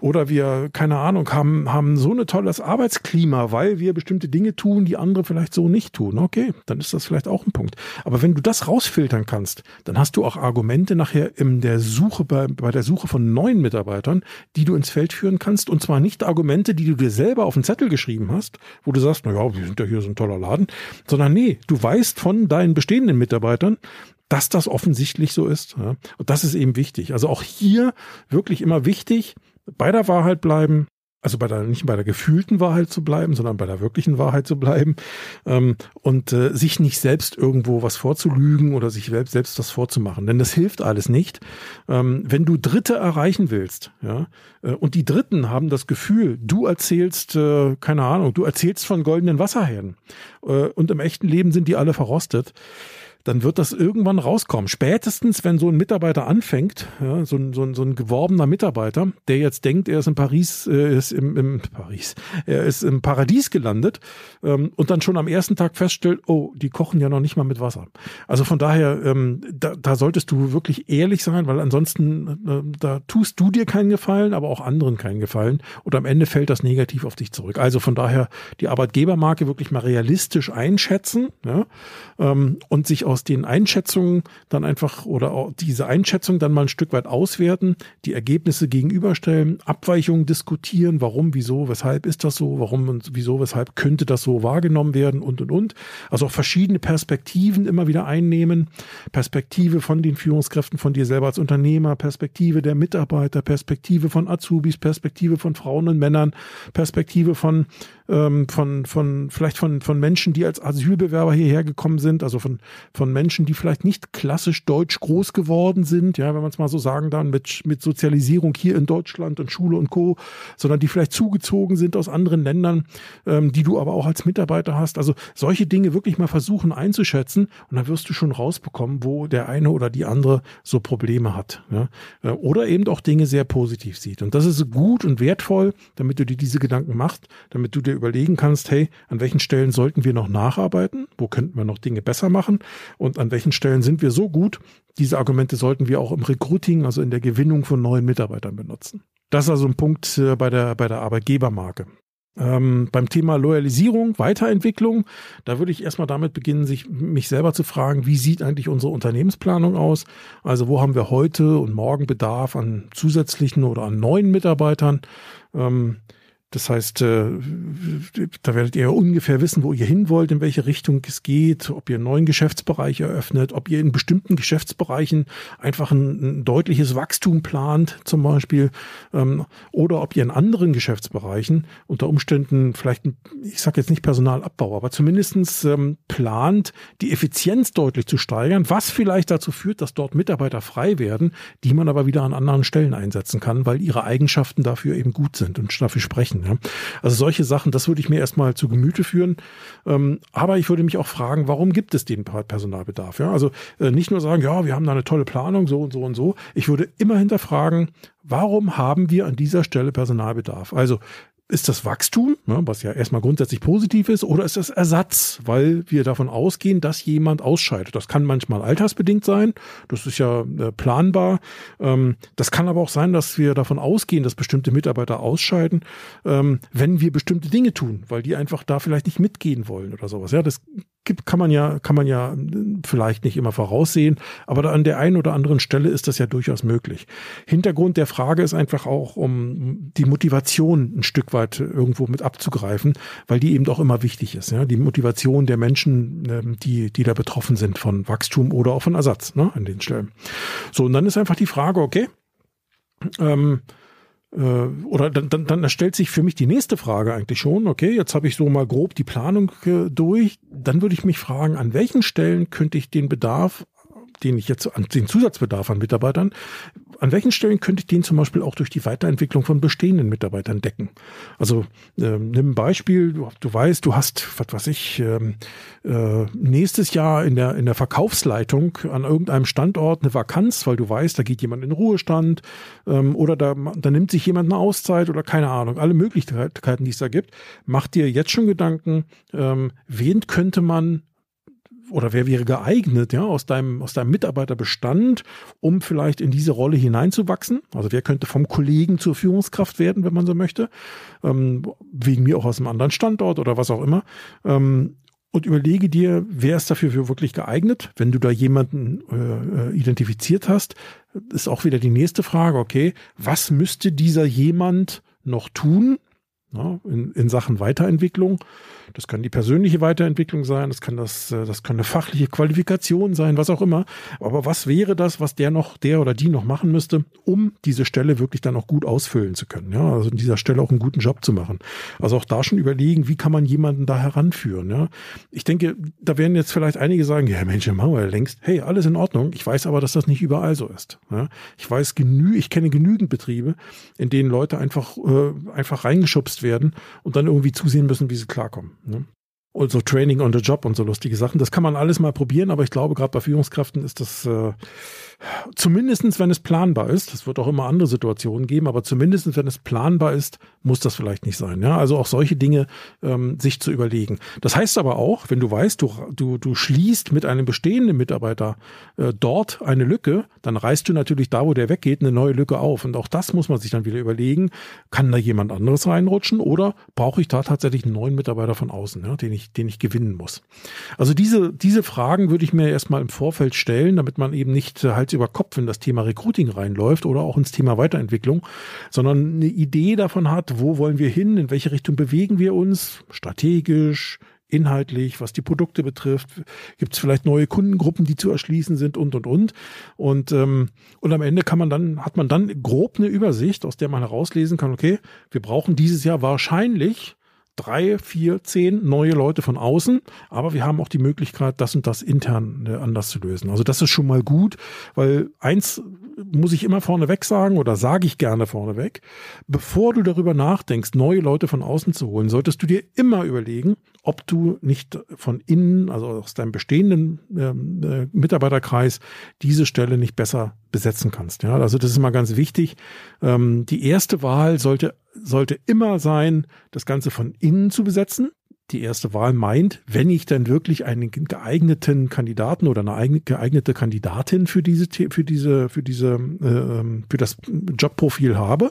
Oder wir, keine Ahnung, haben, haben so ein tolles Arbeitsklima, weil wir bestimmte Dinge tun, die andere vielleicht so nicht tun. Okay, dann ist das vielleicht auch ein Punkt. Aber wenn du das rausfiltern kannst, dann hast du auch Argumente nachher in der Suche, bei, bei der Suche von neuen Mitarbeitern, die du ins Feld führen kannst. Und zwar nicht Argumente, die du dir selber auf den Zettel geschrieben hast, wo du sagst, na ja, wir sind ja hier so ein toller Laden, sondern nee, du weißt von deinen bestehenden Mitarbeitern, dass das offensichtlich so ist. Und das ist eben wichtig. Also auch hier wirklich immer wichtig, bei der Wahrheit bleiben, also bei der, nicht bei der gefühlten Wahrheit zu bleiben, sondern bei der wirklichen Wahrheit zu bleiben ähm, und äh, sich nicht selbst irgendwo was vorzulügen oder sich selbst, selbst das vorzumachen. Denn das hilft alles nicht. Ähm, wenn du Dritte erreichen willst, ja, äh, und die Dritten haben das Gefühl, du erzählst, äh, keine Ahnung, du erzählst von goldenen Wasserherden äh, und im echten Leben sind die alle verrostet dann wird das irgendwann rauskommen. Spätestens, wenn so ein Mitarbeiter anfängt, ja, so, ein, so, ein, so ein geworbener Mitarbeiter, der jetzt denkt, er ist in Paris, äh, ist im, im Paris, er ist im Paradies gelandet ähm, und dann schon am ersten Tag feststellt, oh, die kochen ja noch nicht mal mit Wasser. Also von daher, ähm, da, da solltest du wirklich ehrlich sein, weil ansonsten äh, da tust du dir keinen Gefallen, aber auch anderen keinen Gefallen und am Ende fällt das negativ auf dich zurück. Also von daher die Arbeitgebermarke wirklich mal realistisch einschätzen ja, ähm, und sich auch aus den Einschätzungen dann einfach oder diese Einschätzung dann mal ein Stück weit auswerten, die Ergebnisse gegenüberstellen, Abweichungen diskutieren, warum, wieso, weshalb ist das so, warum und wieso, weshalb könnte das so wahrgenommen werden und und und. Also auch verschiedene Perspektiven immer wieder einnehmen. Perspektive von den Führungskräften, von dir selber als Unternehmer, Perspektive der Mitarbeiter, Perspektive von Azubis, Perspektive von Frauen und Männern, Perspektive von ähm, von, von, vielleicht von, von Menschen, die als Asylbewerber hierher gekommen sind, also von, von Menschen, die vielleicht nicht klassisch deutsch groß geworden sind, ja, wenn man es mal so sagen darf, mit, mit Sozialisierung hier in Deutschland und Schule und Co., sondern die vielleicht zugezogen sind aus anderen Ländern, ähm, die du aber auch als Mitarbeiter hast. Also solche Dinge wirklich mal versuchen einzuschätzen und dann wirst du schon rausbekommen, wo der eine oder die andere so Probleme hat. Ja? Äh, oder eben auch Dinge sehr positiv sieht. Und das ist gut und wertvoll, damit du dir diese Gedanken machst, damit du dir überlegen kannst, hey, an welchen Stellen sollten wir noch nacharbeiten? Wo könnten wir noch Dinge besser machen? Und an welchen Stellen sind wir so gut? Diese Argumente sollten wir auch im Recruiting, also in der Gewinnung von neuen Mitarbeitern benutzen. Das ist also ein Punkt äh, bei der, bei der Arbeitgebermarke. Ähm, beim Thema Loyalisierung, Weiterentwicklung, da würde ich erstmal damit beginnen, sich mich selber zu fragen, wie sieht eigentlich unsere Unternehmensplanung aus? Also wo haben wir heute und morgen Bedarf an zusätzlichen oder an neuen Mitarbeitern? Ähm, Das heißt, äh, da werdet ihr ungefähr wissen, wo ihr hin wollt, in welche Richtung es geht, ob ihr einen neuen Geschäftsbereich eröffnet, ob ihr in bestimmten Geschäftsbereichen einfach ein, ein deutliches Wachstum plant, zum Beispiel, ähm, oder ob ihr in anderen Geschäftsbereichen unter Umständen vielleicht, ich sage jetzt nicht Personalabbau, aber zumindestens ähm, plant, die Effizienz deutlich zu steigern, was vielleicht dazu führt, dass dort Mitarbeiter frei werden, die man aber wieder an anderen Stellen einsetzen kann, weil ihre Eigenschaften dafür eben gut sind und dafür sprechen. Ja. Also solche Sachen, das würde ich mir erstmal zu Gemüte führen. Ähm, aber ich würde mich auch fragen, warum gibt es den Personalbedarf? Ja. Also äh, nicht nur sagen, ja, wir haben da eine tolle Planung, so und so und so. Ich würde immer hinterfragen, warum haben wir an dieser Stelle Personalbedarf? Also ist das Wachstum, ne, was ja erstmal grundsätzlich positiv ist, oder ist das Ersatz, weil wir davon ausgehen, dass jemand ausscheidet? Das kann manchmal altersbedingt sein, das ist ja äh, planbar. Ähm, das kann aber auch sein, dass wir davon ausgehen, dass bestimmte Mitarbeiter ausscheiden, ähm, wenn wir bestimmte Dinge tun, weil die einfach da vielleicht nicht mitgehen wollen oder sowas. Ja, das gibt, kann man ja, kann man ja vielleicht nicht immer voraussehen, aber an der einen oder anderen Stelle ist das ja durchaus möglich. Hintergrund der Frage ist einfach auch, um die Motivation ein Stück weit irgendwo mit abzugreifen, weil die eben doch immer wichtig ist. Ja, die Motivation der Menschen, ähm, die, die da betroffen sind von Wachstum oder auch von Ersatz, ne, an den Stellen. So, und dann ist einfach die Frage, okay, ähm, äh, oder dann, dann, dann stellt sich für mich die nächste Frage eigentlich schon, okay, jetzt habe ich so mal grob die Planung äh, durch, dann würde ich mich fragen, an welchen Stellen könnte ich den Bedarf den ich jetzt an den Zusatzbedarf an Mitarbeitern, an welchen Stellen könnte ich den zum Beispiel auch durch die Weiterentwicklung von bestehenden Mitarbeitern decken? Also ähm, nimm ein Beispiel, du, du weißt, du hast, was weiß ich, ähm, äh, nächstes Jahr in der, in der Verkaufsleitung an irgendeinem Standort eine Vakanz, weil du weißt, da geht jemand in Ruhestand ähm, oder da, da nimmt sich jemand eine Auszeit oder keine Ahnung, alle Möglichkeiten, die es da gibt. Mach dir jetzt schon Gedanken, ähm, wen könnte man oder wer wäre geeignet, ja, aus deinem, aus deinem Mitarbeiterbestand, um vielleicht in diese Rolle hineinzuwachsen? Also wer könnte vom Kollegen zur Führungskraft werden, wenn man so möchte? Ähm, wegen mir auch aus einem anderen Standort oder was auch immer. Ähm, und überlege dir, wer ist dafür für wirklich geeignet? Wenn du da jemanden äh, äh identifiziert hast, ist auch wieder die nächste Frage, okay, was müsste dieser jemand noch tun, ja, in, in Sachen Weiterentwicklung. Das kann die persönliche Weiterentwicklung sein, das kann das, äh, das kann eine fachliche Qualifikation sein, was auch immer. Aber was wäre das, was der noch, der oder die noch machen müsste, um diese Stelle wirklich dann auch gut ausfüllen zu können? Ja, also an dieser Stelle auch einen guten Job zu machen. Also auch da schon überlegen, wie kann man jemanden da heranführen? Ja, ich denke, da werden jetzt vielleicht einige sagen, ja Mensch, machen wir längst. Hey, alles in Ordnung. Ich weiß aber, dass das nicht überall so ist. Ja, ich weiß genü, ich kenne genügend Betriebe, in denen Leute einfach, äh, einfach reingeschubst werden und dann irgendwie zusehen müssen, wie sie klarkommen. Ne? Und so Training on the Job und so lustige Sachen. Das kann man alles mal probieren, aber ich glaube, gerade bei Führungskräften ist das äh, zumindestens, wenn es planbar ist, es wird auch immer andere Situationen geben, aber zumindestens, wenn es planbar ist, muss das vielleicht nicht sein. Ja, also auch solche Dinge ähm, sich zu überlegen. Das heißt aber auch, wenn du weißt, du, du, du schließt mit einem bestehenden Mitarbeiter äh, dort eine Lücke, dann reißt du natürlich da, wo der weggeht, eine neue Lücke auf. Und auch das muss man sich dann wieder überlegen. Kann da jemand anderes reinrutschen oder brauche ich da tatsächlich einen neuen Mitarbeiter von außen, ja, den ich, den ich gewinnen muss? Also diese, diese Fragen würde ich mir erstmal im Vorfeld stellen, damit man eben nicht äh, halt Hals über Kopf in das Thema Recruiting reinläuft oder auch ins Thema Weiterentwicklung, sondern eine Idee davon hat, wo wollen wir hin, in welche Richtung bewegen wir uns, strategisch, inhaltlich, was die Produkte betrifft, gibt es vielleicht neue Kundengruppen, die zu erschließen sind und und und. Und, ähm, und am Ende kann man dann, hat man dann grob eine Übersicht, aus der man herauslesen kann, okay, wir brauchen dieses Jahr wahrscheinlich drei, vier, zehn neue Leute von außen, aber wir haben auch die Möglichkeit, das und das intern äh, anders zu lösen. Also das ist schon mal gut, weil eins muss ich immer vorneweg sagen oder sage ich gerne vorneweg, bevor du darüber nachdenkst, neue Leute von außen zu holen, solltest du dir immer überlegen, ob du nicht von innen, also aus deinem bestehenden ähm, äh, Mitarbeiterkreis, diese Stelle nicht besser besetzen kannst. Ja, also das ist mal ganz wichtig. Ähm, die erste Wahl sollte sollte immer sein, das Ganze von innen zu besetzen. Die erste Wahl meint, wenn ich dann wirklich einen geeigneten Kandidaten oder eine geeignete Kandidatin für diese für diese für diese äh, ähm, für das Jobprofil habe,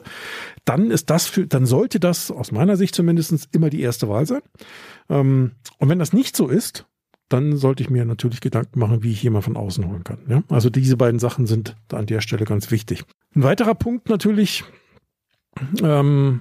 dann ist das für, dann sollte das aus meiner Sicht zumindest immer die erste Wahl sein. Ähm, und wenn das nicht so ist, dann sollte ich mir natürlich Gedanken machen, wie ich jemand von außen holen kann. Also diese beiden Sachen sind an der Stelle ganz wichtig. Ein weiterer Punkt natürlich, ähm,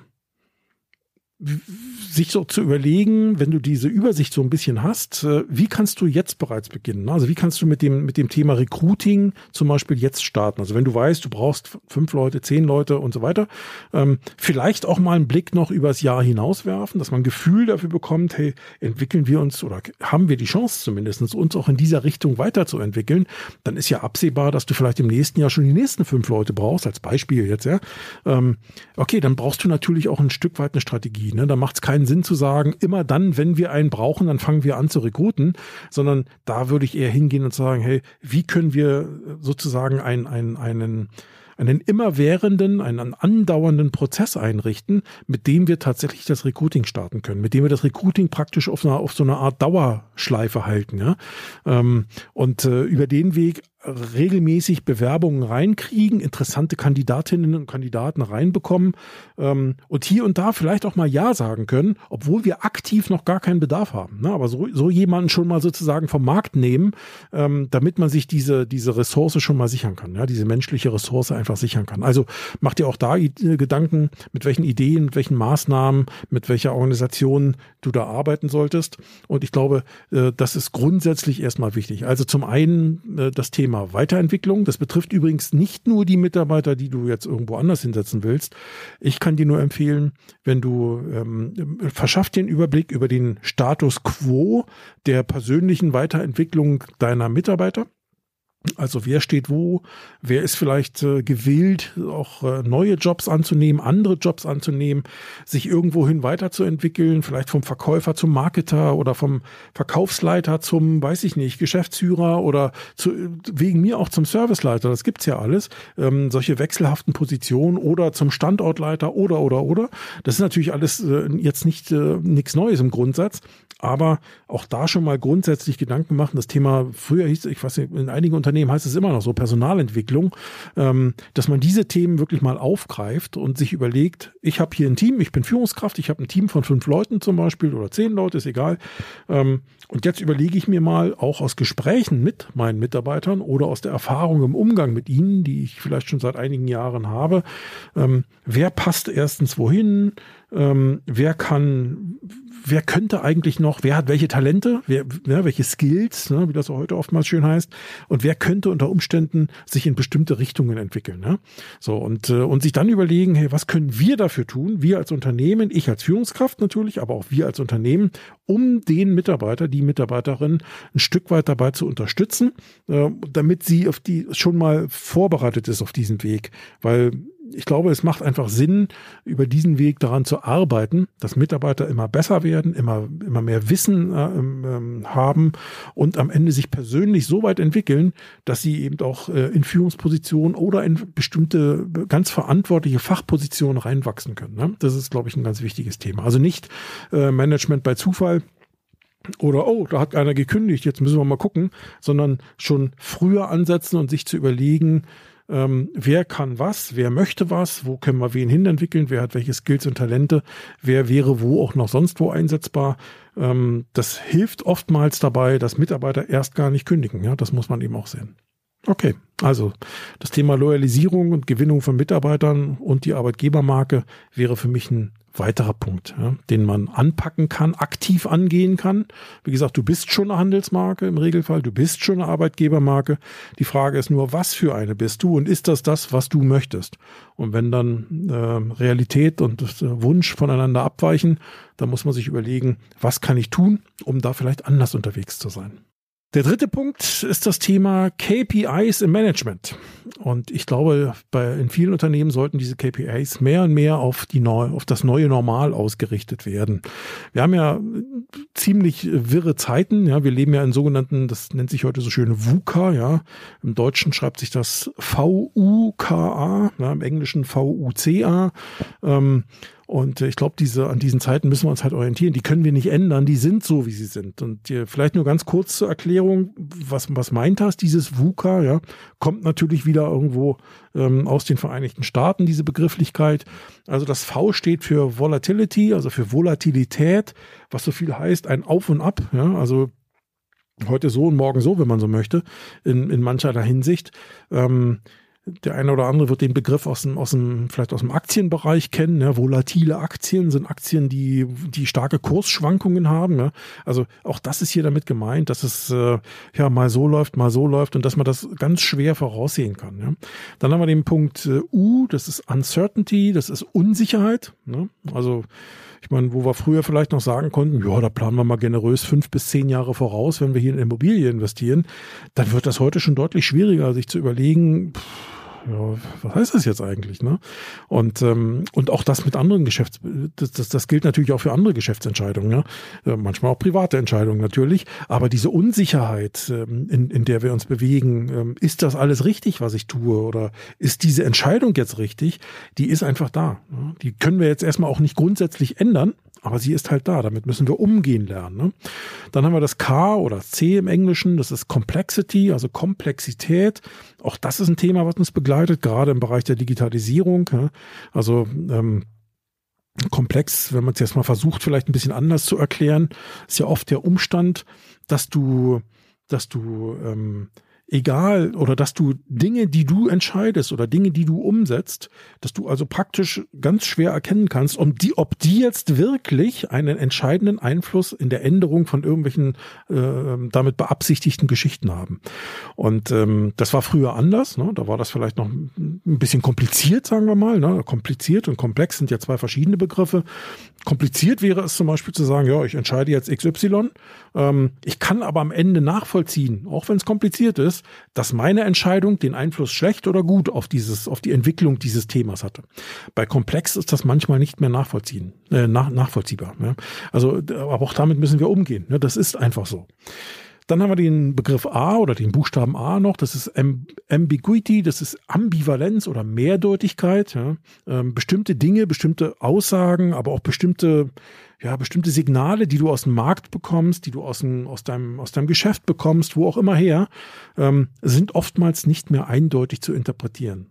sich so zu überlegen, wenn du diese Übersicht so ein bisschen hast, äh, wie kannst du jetzt bereits beginnen? Also wie kannst du mit dem, mit dem Thema Recruiting zum Beispiel jetzt starten? Also wenn du weißt, du brauchst fünf Leute, zehn Leute und so weiter, ähm, vielleicht auch mal einen Blick noch übers Jahr hinaus werfen, dass man ein Gefühl dafür bekommt, hey, entwickeln wir uns oder haben wir die Chance zumindest, uns auch in dieser Richtung weiterzuentwickeln, dann ist ja absehbar, dass du vielleicht im nächsten Jahr schon die nächsten fünf Leute brauchst, als Beispiel jetzt, ja. Ähm, okay, dann brauchst du natürlich auch ein Stück weit eine Strategie. Ne? Da macht es keinen Sinn zu sagen, immer dann, wenn wir einen brauchen, dann fangen wir an zu rekruten, sondern da würde ich eher hingehen und sagen, hey, wie können wir sozusagen einen, einen, einen einen immerwährenden, einen andauernden Prozess einrichten, mit dem wir tatsächlich das Recruiting starten können, mit dem wir das Recruiting praktisch auf, einer, auf so eine Art Dauerschleife halten. Ja? Ähm, und äh, über den Weg regelmäßig Bewerbungen reinkriegen, interessante Kandidatinnen und Kandidaten reinbekommen ähm, und hier und da vielleicht auch mal Ja sagen können, obwohl wir aktiv noch gar keinen Bedarf haben. Ne? Aber so, so jemanden schon mal sozusagen vom Markt nehmen, ähm, damit man sich diese, diese Ressource schon mal sichern kann, ja? diese menschliche Ressource einfach sichern kann. Also macht ihr auch da Gedanken, mit welchen Ideen, mit welchen Maßnahmen, mit welcher Organisation du da arbeiten solltest. Und ich glaube, äh, das ist grundsätzlich erstmal wichtig. Also zum einen äh, das Thema Thema Weiterentwicklung. Das betrifft übrigens nicht nur die Mitarbeiter, die du jetzt irgendwo anders hinsetzen willst. Ich kann dir nur empfehlen, wenn du ähm, verschaff den Überblick über den Status quo der persönlichen Weiterentwicklung deiner Mitarbeiter. Also wer steht wo, wer ist vielleicht äh, gewillt, auch äh, neue Jobs anzunehmen, andere Jobs anzunehmen, sich irgendwohin weiterzuentwickeln, vielleicht vom Verkäufer zum Marketer oder vom Verkaufsleiter zum, weiß ich nicht, Geschäftsführer oder zu, wegen mir auch zum Serviceleiter, das gibt's ja alles, ähm, solche wechselhaften Positionen oder zum Standortleiter oder oder oder. Das ist natürlich alles äh, jetzt nicht äh, nichts Neues im Grundsatz, aber auch da schon mal grundsätzlich Gedanken machen. Das Thema früher hieß, ich weiß nicht, in einigen Unternehmen heißt es immer noch so Personalentwicklung, ähm, dass man diese Themen wirklich mal aufgreift und sich überlegt, ich habe hier ein Team, ich bin Führungskraft, ich habe ein Team von fünf Leuten zum Beispiel oder zehn Leute, ist egal. Ähm, und jetzt überlege ich mir mal auch aus Gesprächen mit meinen Mitarbeitern oder aus der Erfahrung im Umgang mit ihnen, die ich vielleicht schon seit einigen Jahren habe, ähm, wer passt erstens wohin, ähm, wer kann, wer könnte eigentlich noch, wer hat welche Talente, wer, ne, welche Skills, ne, wie das auch heute oftmals schön heißt, und wer könnte unter Umständen sich in bestimmte Richtungen entwickeln. Ne? So und äh, und sich dann überlegen, hey, was können wir dafür tun? Wir als Unternehmen, ich als Führungskraft natürlich, aber auch wir als Unternehmen, um den Mitarbeiter, die Mitarbeiterin ein Stück weit dabei zu unterstützen, äh, damit sie auf die schon mal vorbereitet ist auf diesen Weg, weil ich glaube, es macht einfach Sinn, über diesen Weg daran zu arbeiten, dass Mitarbeiter immer besser werden, immer, immer mehr Wissen äh, ähm, haben und am Ende sich persönlich so weit entwickeln, dass sie eben auch äh, in Führungspositionen oder in bestimmte ganz verantwortliche Fachpositionen reinwachsen können. Ne? Das ist, glaube ich, ein ganz wichtiges Thema. Also nicht äh, Management bei Zufall, oder oh, da hat einer gekündigt, jetzt müssen wir mal gucken, sondern schon früher ansetzen und sich zu überlegen, ähm, wer kann was, wer möchte was, wo können wir wen hinentwickeln, wer hat welche Skills und Talente, wer wäre wo auch noch sonst wo einsetzbar. Ähm, das hilft oftmals dabei, dass Mitarbeiter erst gar nicht kündigen. Ja, das muss man eben auch sehen. Okay, also das Thema Loyalisierung und Gewinnung von Mitarbeitern und die Arbeitgebermarke wäre für mich ein weiterer Punkt, ja, den man anpacken kann, aktiv angehen kann. Wie gesagt, du bist schon eine Handelsmarke im Regelfall, du bist schon eine Arbeitgebermarke. Die Frage ist nur, was für eine bist du und ist das das, was du möchtest? Und wenn dann äh, Realität und äh, Wunsch voneinander abweichen, dann muss man sich überlegen, was kann ich tun, um da vielleicht anders unterwegs zu sein. Der dritte Punkt ist das Thema KPIs im Management. Und ich glaube, bei, in vielen Unternehmen sollten diese KPIs mehr und mehr auf, die neu, auf das neue Normal ausgerichtet werden. Wir haben ja ziemlich wirre Zeiten. Ja, wir leben ja in sogenannten, das nennt sich heute so schön VUCA. Ja, im Deutschen schreibt sich das V-U-K-A, ja, im Englischen V-U-C-A. Ähm, und ich glaube, diese, an diesen Zeiten müssen wir uns halt orientieren. Die können wir nicht ändern, die sind so, wie sie sind. Und vielleicht nur ganz kurz zur Erklärung, was, was meint das, dieses VUCA, ja, kommt natürlich wieder irgendwo ähm, aus den Vereinigten Staaten, diese Begrifflichkeit. Also das V steht für Volatility, also für Volatilität, was so viel heißt, ein Auf und Ab, ja, also heute so und morgen so, wenn man so möchte, in, in mancherlei Hinsicht. Ähm, der eine oder andere wird den Begriff aus dem, aus dem, vielleicht aus dem Aktienbereich kennen. Ja, volatile Aktien sind Aktien, die, die starke Kursschwankungen haben. Ja. Also auch das ist hier damit gemeint, dass es äh, ja mal so läuft, mal so läuft und dass man das ganz schwer voraussehen kann. Ja. Dann haben wir den Punkt äh, U, das ist Uncertainty, das ist Unsicherheit. Ne. Also ich meine, wo wir früher vielleicht noch sagen konnten, ja, da planen wir mal generös fünf bis zehn Jahre voraus, wenn wir hier in Immobilie investieren, dann wird das heute schon deutlich schwieriger, sich zu überlegen, pff, ja, was heißt das jetzt eigentlich? Ne? Und, ähm, und auch das mit anderen Geschäfts, das, das, das gilt natürlich auch für andere Geschäftsentscheidungen, ja? Äh, manchmal auch private Entscheidungen natürlich, aber diese Unsicherheit, ähm, in, in der wir uns bewegen, ähm, ist das alles richtig, was ich tue oder ist diese Entscheidung jetzt richtig, die ist einfach da. Ne? Die können wir jetzt erstmal auch nicht grundsätzlich ändern, aber sie ist halt da, damit müssen wir umgehen lernen. Ne? Dann haben wir das K oder C im Englischen, das ist Complexity, also Komplexität. Auch das ist ein Thema, was uns begleitet, gerade im Bereich der Digitalisierung. Ja? Also ähm, komplex, wenn man es jetzt mal versucht, vielleicht ein bisschen anders zu erklären, ist ja oft der Umstand, dass du, dass du ähm, egal oder dass du Dinge, die du entscheidest oder Dinge, die du umsetzt, dass du also praktisch ganz schwer erkennen kannst, ob die, ob die jetzt wirklich einen entscheidenden Einfluss in der Änderung von irgendwelchen äh, damit beabsichtigten Geschichten haben. Und ähm, das war früher anders. Ne? Da war das vielleicht noch ein bisschen kompliziert, sagen wir mal. Ne? Kompliziert und komplex sind ja zwei verschiedene Begriffe. Kompliziert wäre es zum Beispiel zu sagen, ja, ich entscheide jetzt XY. Ähm, ich kann aber am Ende nachvollziehen, auch wenn es kompliziert ist, dass meine Entscheidung den Einfluss schlecht oder gut auf dieses, auf die Entwicklung dieses Themas hatte. Bei Komplex ist das manchmal nicht mehr nachvollziehen, äh, nach, nachvollziehbar. Ja? Also, aber auch damit müssen wir umgehen. Ne? Das ist einfach so. Dann haben wir den Begriff A oder den Buchstaben A noch. Das ist Ambiguity, das ist Ambivalenz oder Mehrdeutigkeit. Ja. Ähm, bestimmte Dinge, bestimmte Aussagen, aber auch bestimmte ja, bestimmte Signale, die du aus dem Markt bekommst, die du aus, dem, aus, deinem, aus deinem Geschäft bekommst, wo auch immer her, ähm, sind oftmals nicht mehr eindeutig zu interpretieren.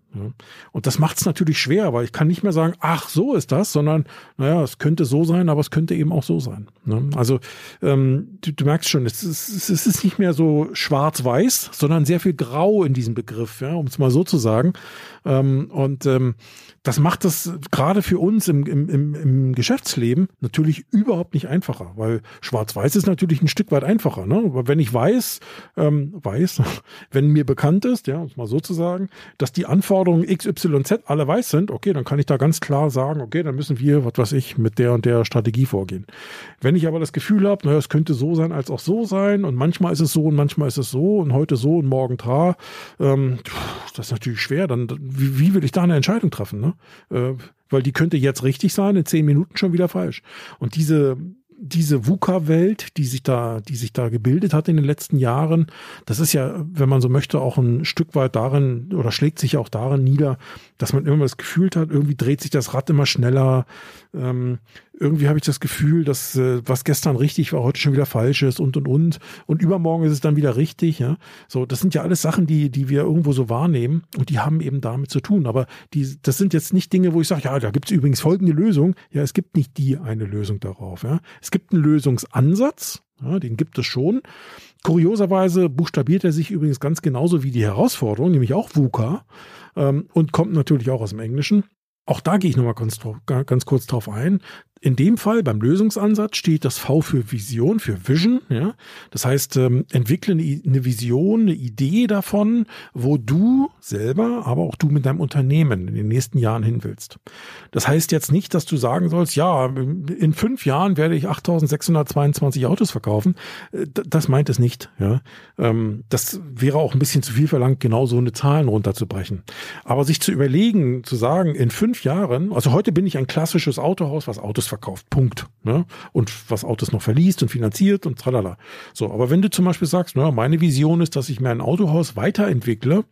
Und das macht es natürlich schwer, weil ich kann nicht mehr sagen, ach, so ist das, sondern, naja, es könnte so sein, aber es könnte eben auch so sein. Ne? Also ähm, du, du, merkst schon, es ist, es ist nicht mehr so schwarz-weiß, sondern sehr viel Grau in diesem Begriff, ja, um es mal so zu sagen. Ähm, und ähm, das macht das gerade für uns im, im, im, im Geschäftsleben natürlich überhaupt nicht einfacher, weil Schwarz-Weiß ist natürlich ein Stück weit einfacher. Ne? Aber wenn ich weiß, ähm, weiß, wenn mir bekannt ist, ja, um es mal so zu sagen, dass die Anforderungen XYZ alle weiß sind, okay, dann kann ich da ganz klar sagen, okay, dann müssen wir, was weiß ich, mit der und der Strategie vorgehen. Wenn ich aber das Gefühl habe, naja, es könnte so sein, als auch so sein und manchmal ist es so und manchmal ist es so und heute so und morgen tra, ähm, das ist natürlich schwer, dann wie, wie will ich da eine Entscheidung treffen? Ne? Äh, weil die könnte jetzt richtig sein, in zehn Minuten schon wieder falsch. Und diese, diese VUCA-Welt, die sich da, die sich da gebildet hat in den letzten Jahren, das ist ja, wenn man so möchte, auch ein Stück weit darin oder schlägt sich auch darin nieder, dass man immer das Gefühl hat, irgendwie dreht sich das Rad immer schneller. Ähm, irgendwie habe ich das Gefühl, dass äh, was gestern richtig war, heute schon wieder falsch ist und und und und übermorgen ist es dann wieder richtig. Ja, so das sind ja alles Sachen, die die wir irgendwo so wahrnehmen und die haben eben damit zu tun. Aber die, das sind jetzt nicht Dinge, wo ich sage, ja, da gibt es übrigens folgende Lösung. Ja, es gibt nicht die eine Lösung darauf. Ja, es gibt einen Lösungsansatz. Ja, den gibt es schon. Kurioserweise buchstabiert er sich übrigens ganz genauso wie die Herausforderung, nämlich auch VUCA ähm, und kommt natürlich auch aus dem Englischen. Auch da gehe ich nochmal ganz, ganz kurz drauf ein. In dem Fall beim Lösungsansatz steht das V für Vision, für Vision. Ja? Das heißt, ähm, entwickle eine, eine Vision, eine Idee davon, wo du selber, aber auch du mit deinem Unternehmen in den nächsten Jahren hin willst. Das heißt jetzt nicht, dass du sagen sollst, ja, in fünf Jahren werde ich 8.622 Autos verkaufen. Äh, das meint es nicht. Ja? Ähm, das wäre auch ein bisschen zu viel verlangt, genau so eine Zahlen runterzubrechen. Aber sich zu überlegen, zu sagen, in fünf Jahren, also heute bin ich ein klassisches Autohaus, was Autos verkauft. Punkt. Ne? Und was Autos noch verliest und finanziert und tralala. So, aber wenn du zum Beispiel sagst, na, meine Vision ist, dass ich mir ein Autohaus weiterentwickle,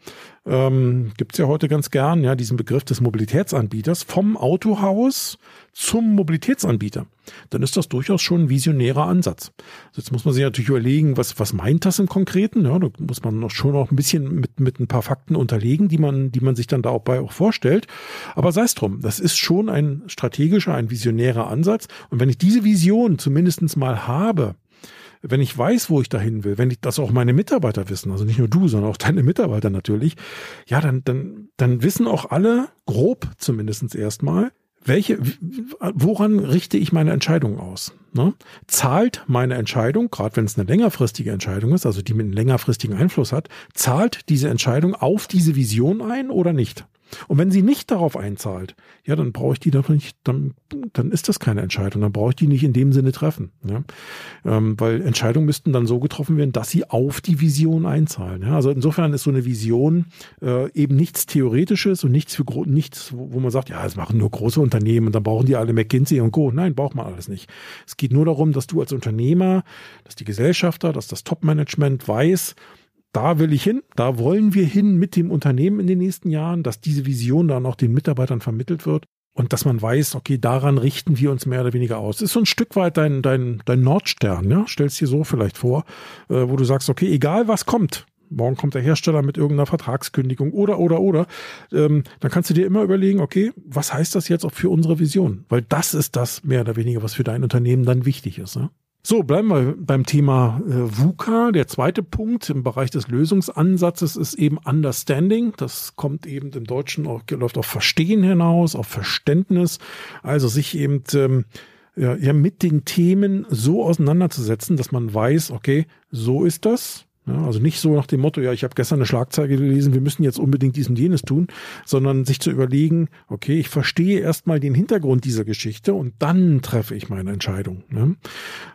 ähm, gibt ja heute ganz gern, ja, diesen Begriff des Mobilitätsanbieters vom Autohaus zum Mobilitätsanbieter, dann ist das durchaus schon ein visionärer Ansatz. Jetzt muss man sich natürlich überlegen, was, was meint das im Konkreten? Ja, da muss man noch schon noch ein bisschen mit, mit ein paar Fakten unterlegen, die man, die man sich dann dabei auch vorstellt. Aber sei es drum, das ist schon ein strategischer, ein visionärer Ansatz. Und wenn ich diese Vision zumindestens mal habe, wenn ich weiß, wo ich dahin will, wenn ich das auch meine Mitarbeiter wissen, also nicht nur du, sondern auch deine Mitarbeiter natürlich, ja, dann, dann, dann wissen auch alle, grob zumindestens erstmal, welche, woran richte ich meine Entscheidung aus? Ne? Zahlt meine Entscheidung, gerade wenn es eine längerfristige Entscheidung ist, also die mit einem längerfristigen Einfluss hat, zahlt diese Entscheidung auf diese Vision ein oder nicht? Und wenn sie nicht darauf einzahlt, ja, dann brauche ich die doch nicht, dann, dann ist das keine Entscheidung, dann brauche ich die nicht in dem Sinne treffen. Ja? Ähm, weil Entscheidungen müssten dann so getroffen werden, dass sie auf die Vision einzahlen. Ja? Also insofern ist so eine Vision äh, eben nichts Theoretisches und nichts für nichts, wo, man sagt, ja, es machen nur große Unternehmen und dann brauchen die alle McKinsey und Co. Nein, braucht man alles nicht. Es geht nur darum, dass du als Unternehmer, dass die Gesellschafter, dass das Top-Management weiß, da will ich hin, da wollen wir hin mit dem Unternehmen in den nächsten Jahren, dass diese Vision dann auch den Mitarbeitern vermittelt wird und dass man weiß, okay, daran richten wir uns mehr oder weniger aus. Ist so ein Stück weit dein, dein, dein Nordstern, ja? Stellst dir so vielleicht vor, äh, wo du sagst, okay, egal was kommt, morgen kommt der Hersteller mit irgendeiner Vertragskündigung oder, oder, oder, ähm, dann kannst du dir immer überlegen, okay, was heißt das jetzt auch für unsere Vision? Weil das ist das mehr oder weniger, was für dein Unternehmen dann wichtig ist. Ne? So, bleiben wir beim Thema äh, VUCA. Der zweite Punkt im Bereich des Lösungsansatzes ist eben Understanding. Das kommt eben im Deutschen auch, läuft auf Verstehen hinaus, auf Verständnis. Also sich eben ähm, ja, mit den Themen so auseinanderzusetzen, dass man weiß, okay, so ist das. Ja, also nicht so nach dem Motto, ja, ich habe gestern eine Schlagzeile gelesen, wir müssen jetzt unbedingt dies und jenes tun, sondern sich zu überlegen, okay, ich verstehe erstmal den Hintergrund dieser Geschichte und dann treffe ich meine Entscheidung. Ne?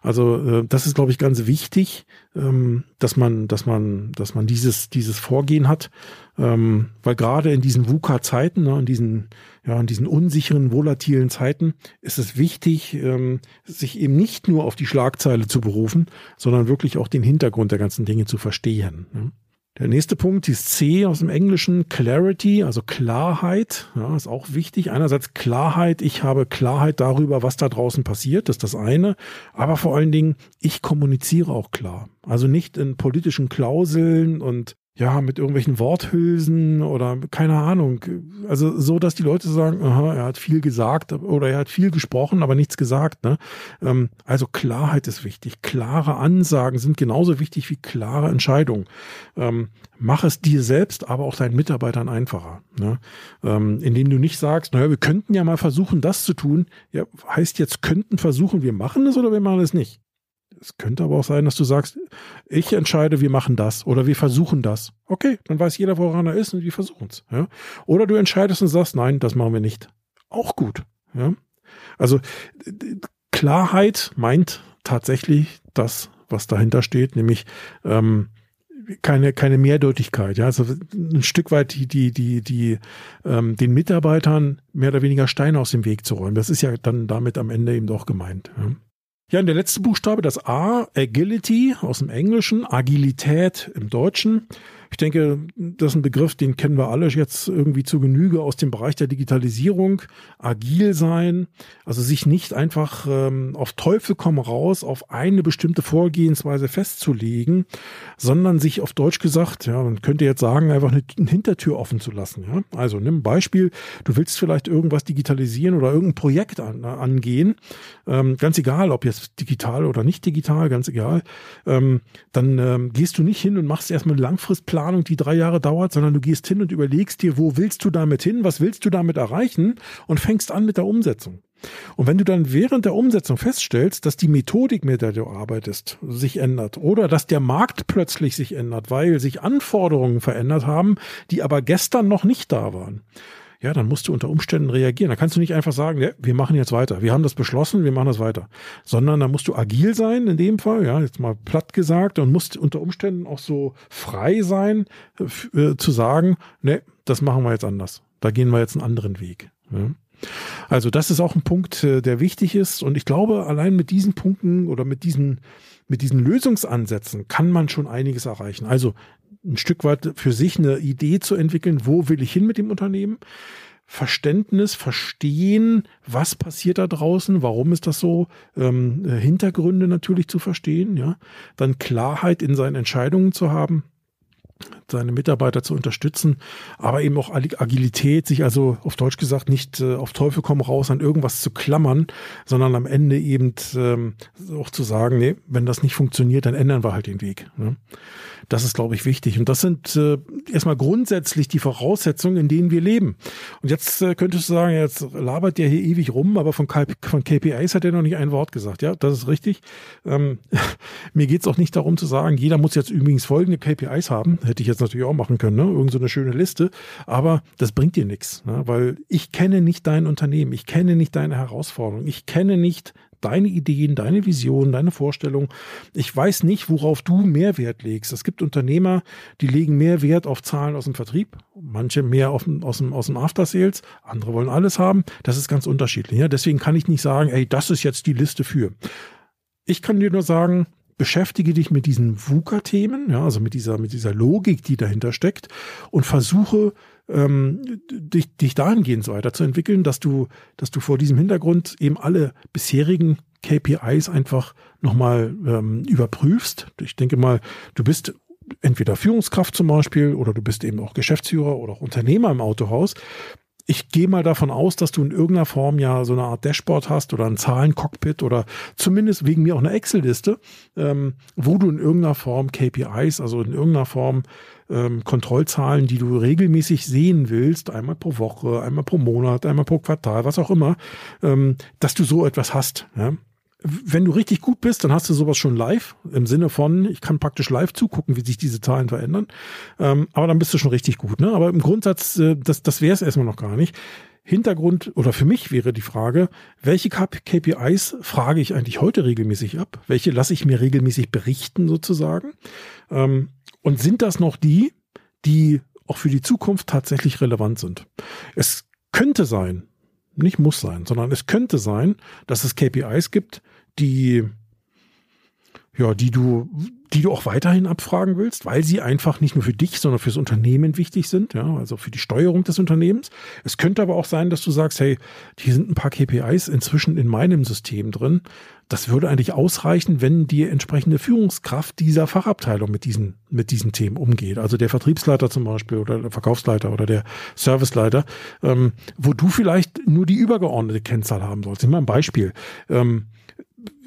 Also äh, das ist, glaube ich, ganz wichtig, ähm, dass man, dass man, dass man dieses, dieses Vorgehen hat, ähm, weil gerade in diesen VUCA-Zeiten, ne, in diesen, ja, in diesen unsicheren, volatilen Zeiten ist es wichtig, ähm, sich eben nicht nur auf die Schlagzeile zu berufen, sondern wirklich auch den Hintergrund der ganzen Dinge zu verstehen. Ne? Der nächste Punkt ist C aus dem Englischen, Clarity, also Klarheit, ja, ist auch wichtig. Einerseits Klarheit, ich habe Klarheit darüber, was da draußen passiert, das ist das eine. Aber vor allen Dingen, ich kommuniziere auch klar. Also nicht in politischen Klauseln und ja, mit irgendwelchen Worthülsen oder keine Ahnung. Also so, dass die Leute sagen, aha, er hat viel gesagt oder er hat viel gesprochen, aber nichts gesagt. Ne? Ähm, also Klarheit ist wichtig. Klare Ansagen sind genauso wichtig wie klare Entscheidungen. Ähm, mach es dir selbst, aber auch deinen Mitarbeitern einfacher. Ne? Ähm, indem du nicht sagst, naja, wir könnten ja mal versuchen, das zu tun. Ja, heißt jetzt könnten versuchen, wir machen es oder wir machen es nicht. Es könnte aber auch sein, dass du sagst, ich entscheide, wir machen das oder wir versuchen das. Okay, dann weiß jeder, woran er ist und wir versuchen es. Ja? Oder du entscheidest und sagst, nein, das machen wir nicht. Auch gut. Ja? Also Klarheit meint tatsächlich das, was dahinter steht, nämlich ähm, keine keine Mehrdeutigkeit, ja, also ein Stück weit die die die die ähm, den Mitarbeitern mehr oder weniger Steine aus dem Weg zu räumen. Das ist ja dann damit am Ende eben doch gemeint. Ja. Ja, und der letzte Buchstabe, das A, Agility aus dem Englischen, Agilität im Deutschen. Ich denke, das ist ein Begriff, den kennen wir alle jetzt irgendwie zu Genüge aus dem Bereich der Digitalisierung. Agil sein, also sich nicht einfach ähm, auf Teufel komm raus auf eine bestimmte Vorgehensweise festzulegen, sondern sich auf Deutsch gesagt, ja, man könnte jetzt sagen, einfach eine, eine Hintertür offen zu lassen. Ja? Also nimm ein Beispiel, du willst vielleicht irgendwas digitalisieren oder irgendein Projekt an, angehen, ähm, ganz egal, ob jetzt digital oder nicht digital, ganz egal, ähm, dann ähm, gehst du nicht hin und machst erstmal eine Langfristplanung Planung, die drei Jahre dauert, sondern du gehst hin und überlegst dir, wo willst du damit hin, was willst du damit erreichen und fängst an mit der Umsetzung. Und wenn du dann während der Umsetzung feststellst, dass die Methodik, mit der du arbeitest, sich ändert oder dass der Markt plötzlich sich ändert, weil sich Anforderungen verändert haben, die aber gestern noch nicht da waren, ja, dann musst du unter Umständen reagieren. Da kannst du nicht einfach sagen, ja, wir machen jetzt weiter. Wir haben das beschlossen, wir machen das weiter. Sondern da musst du agil sein, in dem Fall, ja, jetzt mal platt gesagt, und musst unter Umständen auch so frei sein, äh, zu sagen, ne, das machen wir jetzt anders. Da gehen wir jetzt einen anderen Weg. Ja. Also das ist auch ein Punkt, äh, der wichtig ist. Und ich glaube, allein mit diesen Punkten oder mit diesen, mit diesen Lösungsansätzen kann man schon einiges erreichen. Also ein Stück weit für sich eine Idee zu entwickeln, wo will ich hin mit dem Unternehmen. Verständnis, verstehen, was passiert da draußen, warum ist das so, ähm, Hintergründe natürlich zu verstehen, ja, dann Klarheit in seinen Entscheidungen zu haben, seine Mitarbeiter zu unterstützen, aber eben auch Agilität, sich also auf Deutsch gesagt nicht äh, auf Teufel komm raus an irgendwas zu klammern, sondern am Ende eben ähm, auch zu sagen, nee, wenn das nicht funktioniert, dann ändern wir halt den Weg. Ne? Das ist, glaube ich, wichtig. Und das sind äh, erstmal grundsätzlich die Voraussetzungen, in denen wir leben. Und jetzt äh, könntest du sagen, jetzt labert der hier ewig rum, aber von, K von KPIs hat er noch nicht ein Wort gesagt. Ja, das ist richtig. Ähm, mir geht's auch nicht darum zu sagen, jeder muss jetzt übrigens folgende KPIs haben. Hätte ich jetzt natürlich auch machen können, ne? Irgend so eine schöne Liste. Aber das bringt dir nichts, ne? weil ich kenne nicht dein Unternehmen. Ich kenne nicht deine Herausforderungen. Ich kenne nicht deine Ideen, deine Vision, deine Vorstellung. Ich weiß nicht, worauf du mehr Wert legst. Es gibt Unternehmer, die legen mehr Wert auf Zahlen aus dem Vertrieb, manche mehr auf, aus, dem, aus dem After Sales, andere wollen alles haben. Das ist ganz unterschiedlich. Ja? Deswegen kann ich nicht sagen, ey, das ist jetzt die Liste für. Ich kann dir nur sagen, beschäftige dich mit diesen VUCA-Themen, ja, also mit dieser, mit dieser Logik, die dahinter steckt und versuche ähm, dich, dich dahingehend so weiterzuentwickeln, dass du, dass du vor diesem Hintergrund eben alle bisherigen KPIs einfach nochmal ähm, überprüfst. Ich denke mal, du bist entweder Führungskraft zum Beispiel oder du bist eben auch Geschäftsführer oder auch Unternehmer im Autohaus ich gehe mal davon aus, dass du in irgendeiner Form ja so eine Art Dashboard hast oder ein Zahlencockpit oder zumindest wegen mir auch eine Excel-Liste, ähm, wo du in irgendeiner Form KPIs, also in irgendeiner Form ähm, Kontrollzahlen, die du regelmäßig sehen willst, einmal pro Woche, einmal pro Monat, einmal pro Quartal, was auch immer, ähm, dass du so etwas hast. Ja? Wenn du richtig gut bist, dann hast du sowas schon live, im Sinne von, ich kann praktisch live zugucken, wie sich diese Zahlen verändern. Ähm, aber dann bist du schon richtig gut. Ne? Aber im Grundsatz, äh, das, das wäre es erstmal noch gar nicht. Hintergrund oder für mich wäre die Frage, welche KPIs frage ich eigentlich heute regelmäßig ab? Welche lasse ich mir regelmäßig berichten sozusagen? Ähm, und sind das noch die, die auch für die Zukunft tatsächlich relevant sind? Es könnte sein, nicht muss sein, sondern es könnte sein, dass es KPIs gibt, die, ja, die du, die du auch weiterhin abfragen willst, weil sie einfach nicht nur für dich, sondern fürs Unternehmen wichtig sind, ja, also für die Steuerung des Unternehmens. Es könnte aber auch sein, dass du sagst, hey, hier sind ein paar KPIs inzwischen in meinem System drin. Das würde eigentlich ausreichen, wenn die entsprechende Führungskraft dieser Fachabteilung mit diesen, mit diesen Themen umgeht. Also der Vertriebsleiter zum Beispiel oder der Verkaufsleiter oder der Serviceleiter, ähm, wo du vielleicht nur die übergeordnete Kennzahl haben sollst. Ich mal ein Beispiel. Ähm,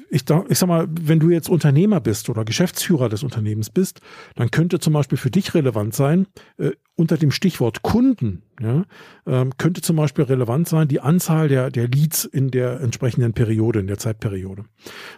ich, ich sag mal, wenn du jetzt Unternehmer bist oder Geschäftsführer des Unternehmens bist, dann könnte zum Beispiel für dich relevant sein, äh, unter dem Stichwort Kunden, ja, ähm, könnte zum Beispiel relevant sein, die Anzahl der, der Leads in der entsprechenden Periode, in der Zeitperiode.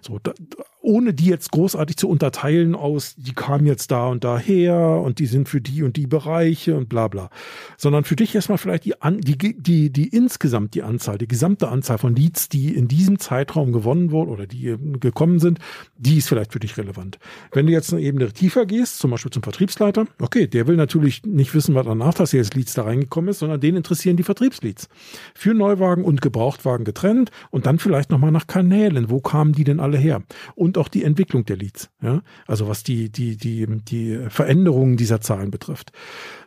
So, da, ohne die jetzt großartig zu unterteilen aus, die kamen jetzt da und daher und die sind für die und die Bereiche und bla bla. Sondern für dich erstmal vielleicht die, die, die, die insgesamt die Anzahl, die gesamte Anzahl von Leads, die in diesem Zeitraum gewonnen wurden oder die gekommen sind, die ist vielleicht für dich relevant. Wenn du jetzt eine Ebene tiefer gehst, zum Beispiel zum Vertriebsleiter, okay, der will natürlich nicht wissen, was an After-Sales-Leads da reingekommen ist, sondern den interessieren die Vertriebsleads. Für Neuwagen und Gebrauchtwagen getrennt und dann vielleicht nochmal nach Kanälen. Wo kamen die denn alle her? Und auch die Entwicklung der Leads. Ja? Also was die, die, die, die Veränderungen dieser Zahlen betrifft.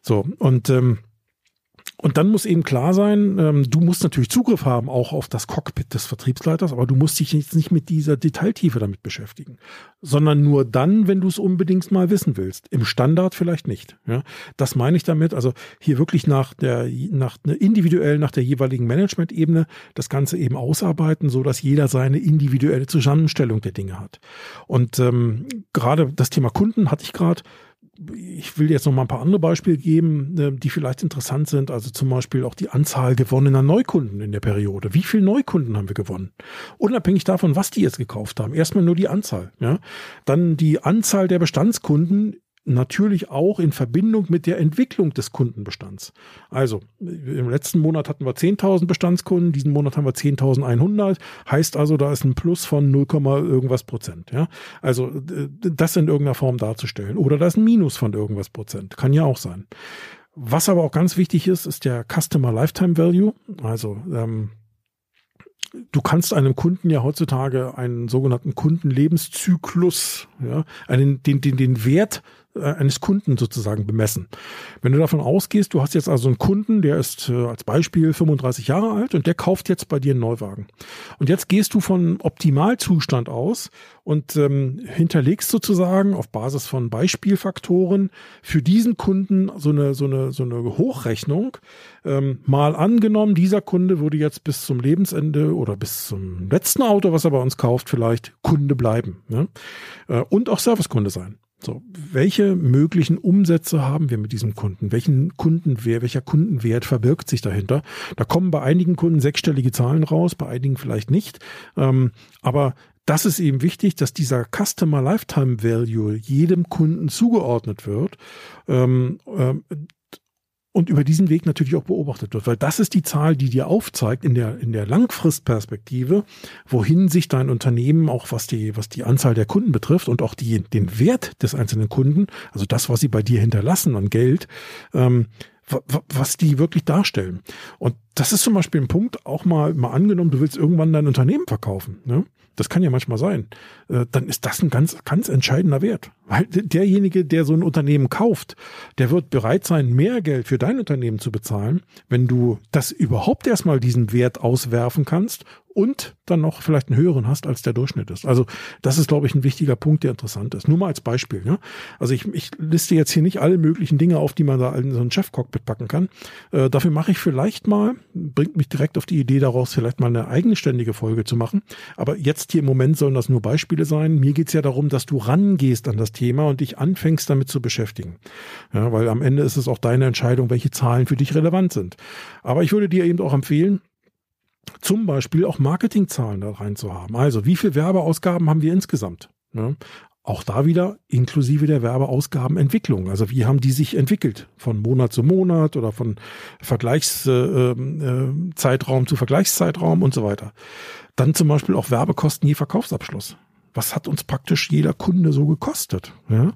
So, und ähm, und dann muss eben klar sein, ähm, du musst natürlich Zugriff haben auch auf das Cockpit des Vertriebsleiters, aber du musst dich jetzt nicht mit dieser Detailtiefe damit beschäftigen, sondern nur dann, wenn du es unbedingt mal wissen willst. Im Standard vielleicht nicht. Ja? Das meine ich damit. Also hier wirklich nach der, nach ne, individuell nach der jeweiligen Management-Ebene das Ganze eben ausarbeiten, so dass jeder seine individuelle Zusammenstellung der Dinge hat. Und ähm, gerade das Thema Kunden hatte ich gerade ich will jetzt noch mal ein paar andere Beispiele geben, äh, die vielleicht interessant sind. Also zum Beispiel auch die Anzahl gewonnener Neukunden in der Periode. Wie viele Neukunden haben wir gewonnen? Unabhängig davon, was die jetzt gekauft haben. Erstmal nur die Anzahl. Ja? Dann die Anzahl der Bestandskunden natürlich auch in Verbindung mit der Entwicklung des Kundenbestands. Also im letzten Monat hatten wir 10.000 Bestandskunden, diesen Monat haben wir 10.100, heißt also, da ist ein Plus von 0, irgendwas Prozent. Ja? Also das in irgendeiner Form darzustellen. Oder da ist ein Minus von irgendwas Prozent, kann ja auch sein. Was aber auch ganz wichtig ist, ist der Customer Lifetime Value. Also ähm, du kannst einem Kunden ja heutzutage einen sogenannten Kundenlebenszyklus, ja, einen, den, den, den Wert eines Kunden sozusagen bemessen. Wenn du davon ausgehst, du hast jetzt also einen Kunden, der ist äh, als Beispiel 35 Jahre alt und der kauft jetzt bei dir einen Neuwagen. Und jetzt gehst du von Optimalzustand aus und ähm, hinterlegst sozusagen auf Basis von Beispielfaktoren für diesen Kunden so eine so eine so eine Hochrechnung. Ähm, mal angenommen, dieser Kunde würde jetzt bis zum Lebensende oder bis zum letzten Auto, was er bei uns kauft, vielleicht Kunde bleiben ne? äh, und auch Servicekunde sein. So, welche möglichen Umsätze haben wir mit diesem Kunden? Welchen Kundenwert, welcher Kundenwert verbirgt sich dahinter? Da kommen bei einigen Kunden sechsstellige Zahlen raus, bei einigen vielleicht nicht. Ähm, aber das ist eben wichtig, dass dieser Customer Lifetime Value jedem Kunden zugeordnet wird. Ähm, ähm, und über diesen Weg natürlich auch beobachtet wird, weil das ist die Zahl, die dir aufzeigt in der in der Langfristperspektive, wohin sich dein Unternehmen auch was die was die Anzahl der Kunden betrifft und auch die den Wert des einzelnen Kunden, also das, was sie bei dir hinterlassen an Geld, ähm, was die wirklich darstellen. Und das ist zum Beispiel ein Punkt, auch mal, mal angenommen, du willst irgendwann dein Unternehmen verkaufen. Ne? Das kann ja manchmal sein. Äh, dann ist das ein ganz, ganz entscheidender Wert. Weil derjenige, der so ein Unternehmen kauft, der wird bereit sein, mehr Geld für dein Unternehmen zu bezahlen, wenn du das überhaupt erstmal diesen Wert auswerfen kannst und dann noch vielleicht einen höheren hast, als der Durchschnitt ist. Also das ist, glaube ich, ein wichtiger Punkt, der interessant ist. Nur mal als Beispiel. Ne? Also ich, ich liste jetzt hier nicht alle möglichen Dinge auf, die man da in so ein Chef-Cockpit packen kann. Äh, dafür mache ich vielleicht mal, bringt mich direkt auf die Idee daraus, vielleicht mal eine eigenständige Folge zu machen. Aber jetzt hier im Moment sollen das nur Beispiele sein. Mir geht's ja darum, dass du rangehst an das Thema und dich anfängst damit zu beschäftigen. Ja, weil am Ende ist es auch deine Entscheidung, welche Zahlen für dich relevant sind. Aber ich würde dir eben auch empfehlen, zum Beispiel auch Marketingzahlen da rein zu haben. Also wie viel Werbeausgaben haben wir insgesamt? Ja, auch da wieder inklusive der Werbeausgabenentwicklung. Also wie haben die sich entwickelt? Von Monat zu Monat oder von Vergleichszeitraum äh, äh, zu Vergleichszeitraum und so weiter. Dann zum Beispiel auch Werbekosten je Verkaufsabschluss was hat uns praktisch jeder Kunde so gekostet? Ja?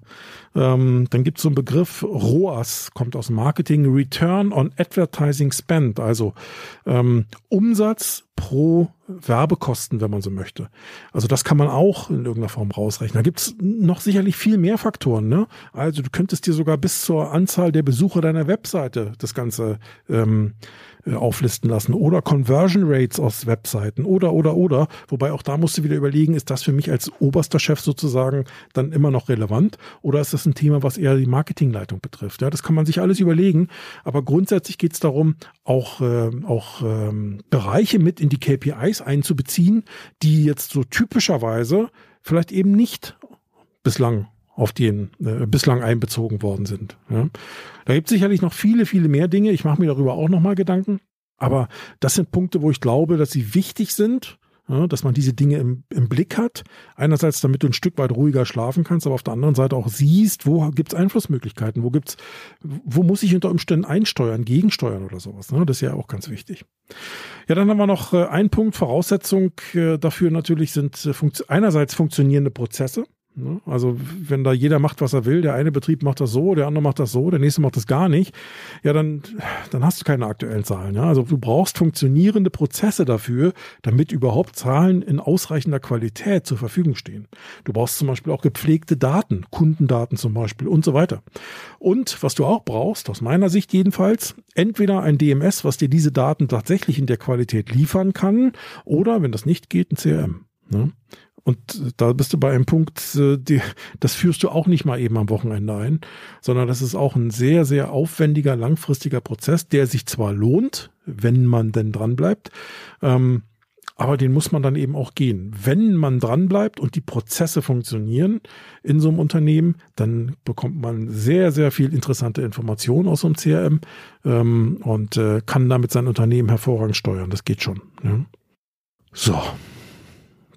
Ähm, dann gibt es so einen Begriff, ROAS, kommt aus Marketing, Return on Advertising Spend, also ähm, Umsatz pro Werbekosten, wenn man so möchte. Also das kann man auch in irgendeiner Form rausrechnen. Da gibt es noch sicherlich viel mehr Faktoren. Ne? Also du könntest dir sogar bis zur Anzahl der Besucher deiner Webseite das Ganze ähm, äh, auflisten lassen oder Conversion Rates aus Webseiten oder oder oder. Wobei auch da musst du wieder überlegen, ist das für mich als oberster Chef sozusagen dann immer noch relevant oder ist das ein Thema, was eher die Marketingleitung betrifft? Ja, das kann man sich alles überlegen. Aber grundsätzlich geht es darum, auch äh, auch ähm, Bereiche mit in die KPIs einzubeziehen, die jetzt so typischerweise vielleicht eben nicht bislang auf den äh, bislang einbezogen worden sind. Ja. Da gibt es sicherlich noch viele, viele mehr Dinge. Ich mache mir darüber auch nochmal Gedanken. Aber das sind Punkte, wo ich glaube, dass sie wichtig sind, ja, dass man diese Dinge im, im, Blick hat. Einerseits, damit du ein Stück weit ruhiger schlafen kannst, aber auf der anderen Seite auch siehst, wo gibt es Einflussmöglichkeiten, wo gibt's, wo muss ich unter Umständen einsteuern, gegensteuern oder sowas. Ne? Das ist ja auch ganz wichtig. Ja, dann haben wir noch äh, einen Punkt, Voraussetzung äh, dafür natürlich sind äh, funkt einerseits funktionierende Prozesse. Ne? Also wenn da jeder macht, was er will, der eine Betrieb macht das so, der andere macht das so, der nächste macht das gar nicht, ja, dann, dann hast du keine aktuellen Zahlen. Ja? Also du brauchst funktionierende Prozesse dafür, damit überhaupt Zahlen in ausreichender Qualität zur Verfügung stehen. Du brauchst zum Beispiel auch gepflegte Daten, Kundendaten zum Beispiel und so weiter. Und was du auch brauchst, aus meiner Sicht jedenfalls, entweder ein DMS, was dir diese Daten tatsächlich in der Qualität liefern kann, oder wenn das nicht geht, ein CRM. Ne? Und da bist du bei einem Punkt, äh, die, das führst du auch nicht mal eben am Wochenende ein, sondern das ist auch ein sehr, sehr aufwendiger, langfristiger Prozess, der sich zwar lohnt, wenn man denn dran bleibt, ähm, aber den muss man dann eben auch gehen. Wenn man dran bleibt und die Prozesse funktionieren in so einem Unternehmen, dann bekommt man sehr, sehr viel interessante Informationen aus so einem CRM ähm, und äh, kann damit sein Unternehmen hervorragend steuern. Das geht schon. Ja. So,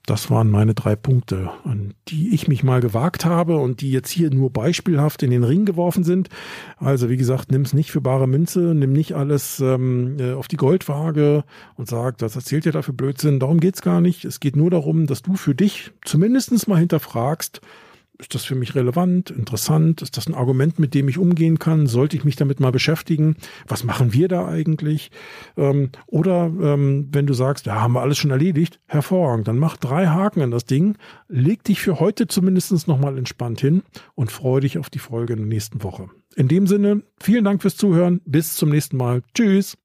das waren meine drei Punkte, an die ich mich mal gewagt habe und die jetzt hier nur beispielhaft in den Ring geworfen sind. Also wie gesagt, nimm es nicht für bare Münze, nimm nicht alles ähm, äh, auf die Goldwaage und sag, das erzählt ihr da für Blödsinn. Darum geht's gar nicht. Es geht nur darum, dass du für dich zumindestens mal hinterfragst, ist das für mich relevant, interessant? Ist das ein Argument, mit dem ich umgehen kann? Sollte ich mich damit mal beschäftigen? Was machen wir da eigentlich? Ähm, oder ähm, wenn du sagst, ja, haben wir alles schon erledigt, hervorragend, dann mach drei Haken an das Ding, leg dich für heute zumindest nochmal entspannt hin und freue dich auf die Folge in der nächsten Woche. In dem Sinne, vielen Dank fürs Zuhören, bis zum nächsten Mal. Tschüss.